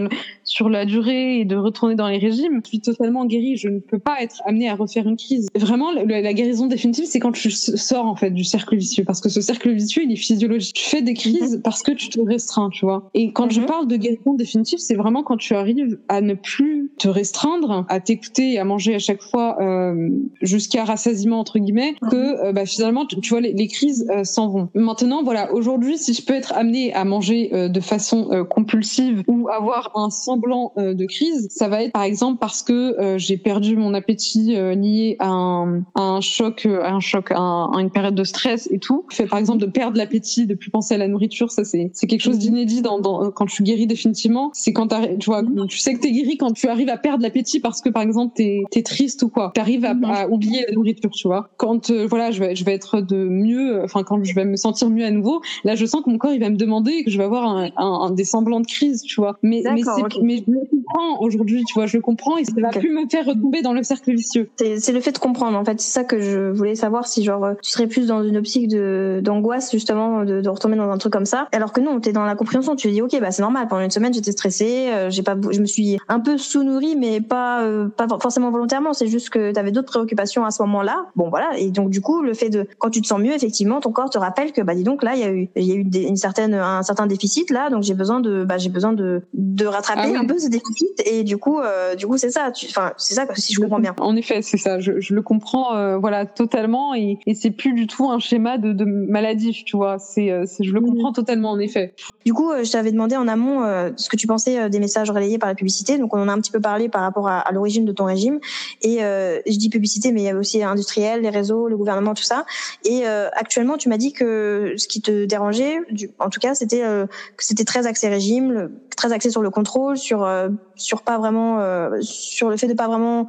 sur la durée et de retourner dans les régimes, je suis totalement guérie. Je ne peux pas être amenée à refaire une crise. Vraiment, la, guérison définitive, c'est quand tu sors en fait du cercle vicieux, parce que ce cercle vicieux, il est physiologique. Tu fais des crises mhm. parce que tu te restreins, tu vois. Et quand je mhm. parle de guérison définitive, c'est vraiment quand tu arrives à ne plus te restreindre, à t'écouter et à manger à chaque fois euh, jusqu'à rassasiement entre guillemets, que mhm. euh, bah, finalement, tu, vois, les, crises euh, s'en vont. Maintenant, voilà, aujourd'hui, si je peux être amenée à manger euh, de façon euh, compulsive ou avoir un semblant de crise, ça va être par exemple parce que j'ai perdu mon appétit lié à un, à un choc, à un choc, à, une période de stress et tout. Fait par exemple de perdre l'appétit, de plus penser à la nourriture, ça c'est c'est quelque chose mhm. d'inédit dans, dans, quand tu guéris définitivement. C'est quand tu vois, mhm. tu sais que t'es guéri quand tu arrives à perdre l'appétit parce que par exemple t'es es triste ou quoi. T'arrives à, à oublier la nourriture, tu vois. Quand voilà, je vais je vais être de mieux, enfin quand je vais me sentir mieux à nouveau. Là, je sens que mon corps il va me demander et que je vais avoir un, un, des semblants de crise, tu vois. Mais mais, mais je le comprends aujourd'hui, tu vois, je le comprends et ça va plus me faire retomber dans le cercle vicieux. C'est le fait de comprendre, en fait. C'est ça que je voulais savoir si genre tu serais plus dans une optique de d'angoisse justement de, de, retomber dans un truc comme ça. Alors que non, t'es dans la compréhension. Tu dis ok, bah c'est normal. Pendant une semaine, j'étais stressée, euh, j'ai pas, je me suis un peu sous-nourrie, mais pas euh, pas forcément volontairement. C'est juste que t'avais d'autres préoccupations à ce moment-là. Bon voilà. Et donc du coup, le fait de quand tu te sens mieux, effectivement, ton corps te rappelle que bah dis donc là il y a eu il y a eu une certaine un certain déficit là donc j'ai besoin de bah j'ai besoin de de rattraper un peu ce déficit et du coup euh, du coup c'est ça enfin c'est ça si je comprends bien. en effet c'est ça. Je, je, le comprends euh, voilà totalement et, et c'est plus du tout un schéma de, de maladie tu vois. C'est euh, je le mmh. comprends totalement en effet. Du coup je t'avais demandé en amont ce que tu pensais des messages relayés par la publicité. Donc on en a un petit peu parlé par rapport à, à l'origine de ton régime. Et je dis publicité mais il y avait aussi industriel les réseaux le gouvernement tout ça. Et actuellement tu m'as dit dit que ce qui te dérangeait, en tout cas, c'était que c'était très axé régime, très axé sur le contrôle, sur sur pas vraiment sur le fait de pas vraiment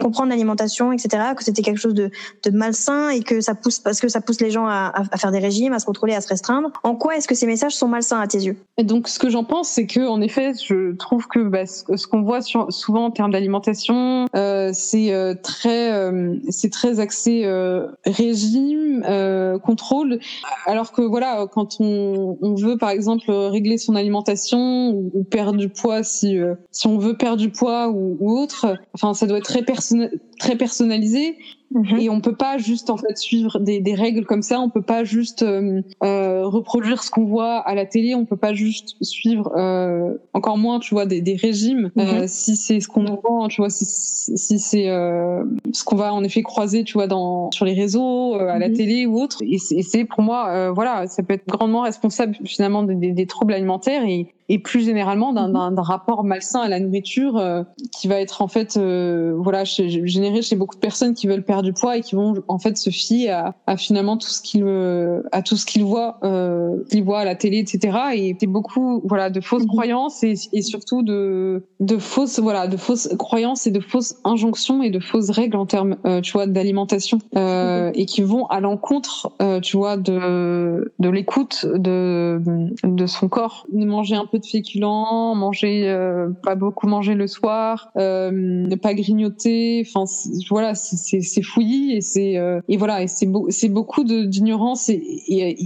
comprendre l'alimentation, etc. Que c'était quelque chose de, de malsain et que ça pousse parce que ça pousse les gens à, à faire des régimes, à se contrôler, à se restreindre. En quoi est-ce que ces messages sont malsains à tes yeux? Donc, ce que j'en pense, c'est que en effet, je trouve que bah, ce qu'on voit souvent en termes d'alimentation, euh, c'est euh, très, euh, c'est très axé euh, régime, contrôle, alors que voilà, quand on, on, veut par exemple régler son alimentation ou perdre du poids, si si on veut perdre du poids ou, autre, enfin, ça doit être très très personnalisé. Mhm. Et on peut pas juste en fait suivre des, des règles comme ça. On peut pas juste euh, euh, reproduire ce qu'on voit à la télé. On peut pas juste suivre euh, encore moins, tu vois, des, des régimes. Euh, mhm. si c'est ce qu'on vend, tu vois, si, si c'est euh, ce qu'on va en effet croiser, tu vois, dans sur les réseaux, à la mhm. télé ou autre. Et c'est pour moi, voilà, ça peut être grandement responsable finalement des, des, des troubles alimentaires et, et plus généralement d'un rapport malsain à la nourriture qui va être en fait, voilà, généré chez beaucoup de personnes qui veulent perdre du poids et qui vont en fait se fier à, à finalement tout ce qu'ils à tout ce qu'ils voient euh, qu'ils voient à la télé etc et c'est beaucoup voilà de fausses mhm. croyances et, et, surtout de de fausses voilà de fausses croyances et de fausses injonctions et de fausses règles en termes euh, tu vois d'alimentation euh, et qui vont à l'encontre euh, tu vois de de l'écoute de de son corps. Manger un peu de féculents manger euh, pas beaucoup manger le soir ne pas grignoter enfin voilà c'est c'est fouillis et c'est euh, et voilà et c'est beau, c'est beaucoup d'ignorance et, et,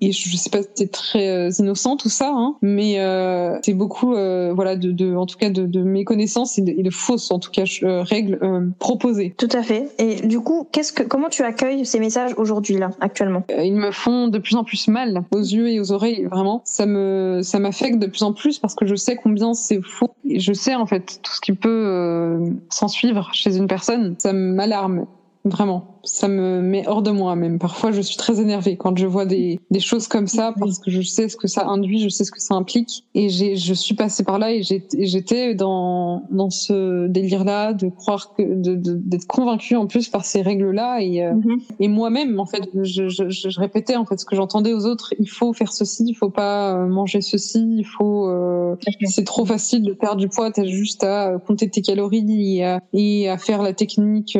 et je, sais pas c'est très euh, innocent tout ça hein, mais euh, c'est beaucoup euh, voilà de, de, en tout cas de, de méconnaissance et de, et de fausses en tout cas euh, règles euh, proposées. Tout à fait. Et du coup qu'est-ce que comment tu accueilles ces messages aujourd'hui là actuellement? Ils me font de plus en plus mal aux yeux et aux oreilles vraiment. Ça me ça m'affecte de plus en plus parce que je sais combien c'est faux et je sais en fait tout ce qui peut s'en suivre chez une personne. Ça m'alarme vraiment ça me met hors de moi même. Parfois, je suis très énervée quand je vois des, des choses comme ça parce que je sais ce que ça induit, je sais ce que ça implique. Et j'ai, je suis passée par là et j'étais dans, dans ce délire-là de croire que, d'être de, d'être convaincue en plus par ces règles-là. Et, euh, mm-hmm. et moi-même, en fait, je, je, je, répétais en fait ce que j'entendais aux autres. Il faut faire ceci, il faut pas euh, manger ceci, il faut, euh, c'est trop facile de perdre du poids, t'as juste à compter tes calories et à, et à faire la technique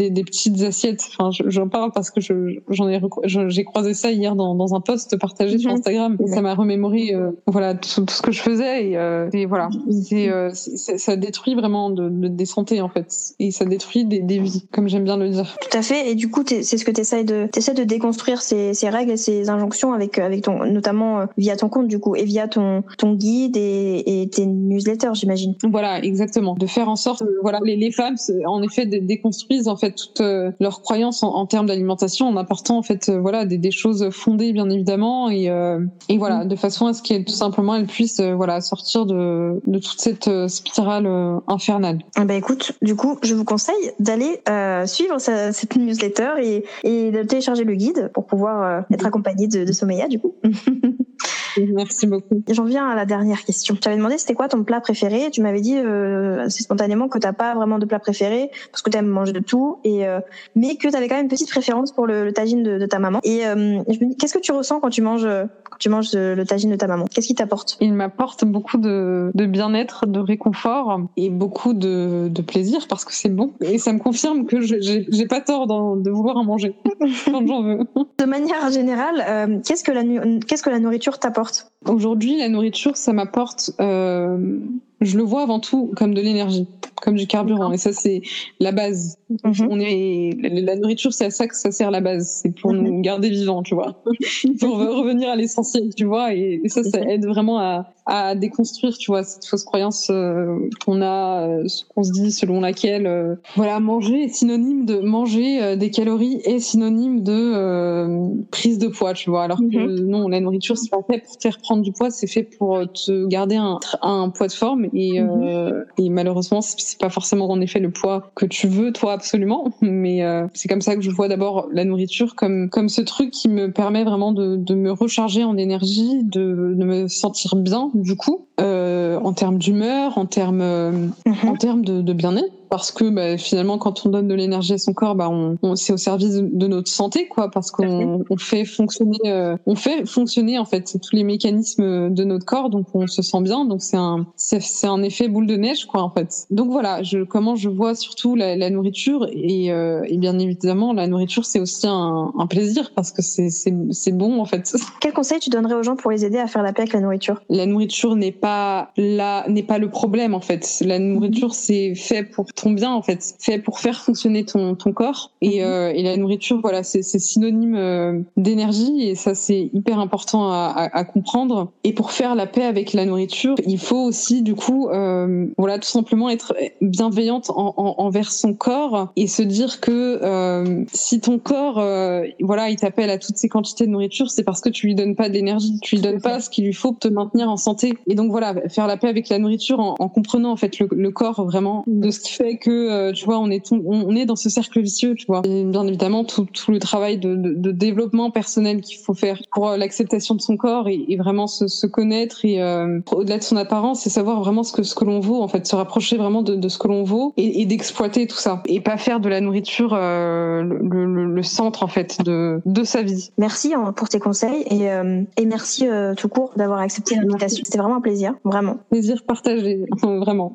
des, des petites assiettes. Enfin, j'en parle parce que j'en ai j'ai croisé ça hier dans, dans un post partagé sur. Instagram. Et ça m'a remémoré euh, voilà tout, ce que je faisais et, euh, et voilà. Euh, ça détruit vraiment de, de, des santé en fait et ça détruit des, des vies comme j'aime bien le dire. Tout à fait. Et du coup, c'est ce que tu essaies de de déconstruire ces, ces règles et ces injonctions avec avec ton notamment via ton compte du coup et via ton ton guide et, et tes newsletters j'imagine. Voilà exactement. De faire en sorte voilà les, les femmes en effet déconstruisent en fait toute leurs croyances en, termes d'alimentation en apportant en fait euh, voilà des, des, choses fondées bien évidemment et, euh, et voilà mm. de façon à ce qu'elles tout simplement elles puissent euh, voilà sortir de, de toute cette spirale infernale. Bah écoute, du coup, je vous conseille d'aller suivre cette newsletter et, et de télécharger le guide pour pouvoir être accompagné de, de du coup. Merci beaucoup. J'en viens à la dernière question. Tu avais demandé c'était quoi ton plat préféré? Tu m'avais dit euh, spontanément que t'as pas vraiment de plat préféré parce que tu aimes manger de tout, et euh, mais que tu avais quand même une petite préférence pour le, tagine de, ta maman. Et euh, je me dis, qu'est-ce que tu ressens quand tu manges quand tu manges le tagine de ta maman Qu'est-ce qui t'apporte? Il m'apporte beaucoup de, de bien-être, de réconfort et beaucoup de, de plaisir parce que c'est bon. Et ça me confirme que j'ai pas tort de vouloir en manger quand j'en veux. De manière générale, euh, qu'est-ce que la qu'est-ce que la nourriture t'apporte? Aujourd'hui, la nourriture, ça m'apporte, euh, je le vois avant tout comme de l'énergie, comme du carburant. Et ça, c'est la base. Mhm. On est, la nourriture, c'est à ça que ça sert la base. C'est pour mhm. nous garder vivants, tu vois. pour revenir à l'essentiel, tu vois. Et, ça, ça aide vraiment à, à déconstruire, tu vois, cette fausse croyance euh, qu'on a, euh, qu'on se dit selon laquelle, euh, voilà, manger est synonyme de manger des calories est synonyme de prise de poids, tu vois. Alors que mhm. non, la nourriture c'est pas fait pour te faire prendre du poids, c'est fait pour te garder un, un poids de forme et, mhm. et malheureusement c'est pas forcément en effet le poids que tu veux toi absolument, mais c'est comme ça que je vois d'abord la nourriture comme comme ce truc qui me permet vraiment de, de me recharger en énergie, de, de me sentir bien du coup, euh, en termes d'humeur, en termes, euh, mhm. en termes de, de bien-être parce que bah, finalement, quand on donne de l'énergie à son corps, bah, on, c'est au service de notre santé, quoi, parce qu'on on fait fonctionner, euh, on fait fonctionner en fait tous les mécanismes de notre corps, donc on se sent bien. Donc c'est un, c'est un effet boule de neige, quoi, en fait. Donc voilà, je, comment je vois surtout la, la nourriture et, euh, et, bien évidemment la nourriture, c'est aussi un, un, plaisir parce que c'est, c'est, bon en fait. Quel conseil tu donnerais aux gens pour les aider à faire la paix avec la nourriture? La nourriture n'est pas là, n'est pas le problème en fait. La nourriture, c'est fait pour ton bien en fait, fait pour faire fonctionner ton, ton corps et, mhm. euh, et la nourriture, voilà, c'est, synonyme euh, d'énergie et ça c'est hyper important à, à, à, comprendre. Et pour faire la paix avec la nourriture, il faut aussi du coup, euh, voilà, tout simplement être bienveillante en, en, envers son corps et se dire que euh, si ton corps, euh, voilà, il t'appelle à toutes ces quantités de nourriture, c'est parce que tu lui donnes pas d'énergie, tu lui donnes pas ce qu'il lui faut pour te maintenir en santé. Et donc voilà, faire la paix avec la nourriture en, en comprenant en fait le, le, corps vraiment de ce qui fait que euh, tu vois, on est on, est dans ce cercle vicieux, tu vois. Et bien évidemment tout, tout le travail de, de, de développement personnel qu'il faut faire pour euh, l'acceptation de son corps et, et vraiment se, se, connaître et euh, au-delà de son apparence, c'est savoir vraiment ce que ce que l'on vaut en fait, se rapprocher vraiment de, de ce que l'on vaut et, et d'exploiter tout ça et pas faire de la nourriture euh, le, le, le, centre en fait de, de sa vie. Merci hein, pour tes conseils et, euh, et merci euh, tout court d'avoir accepté l'invitation. C'était vraiment un plaisir, vraiment. Plaisir partagé, vraiment.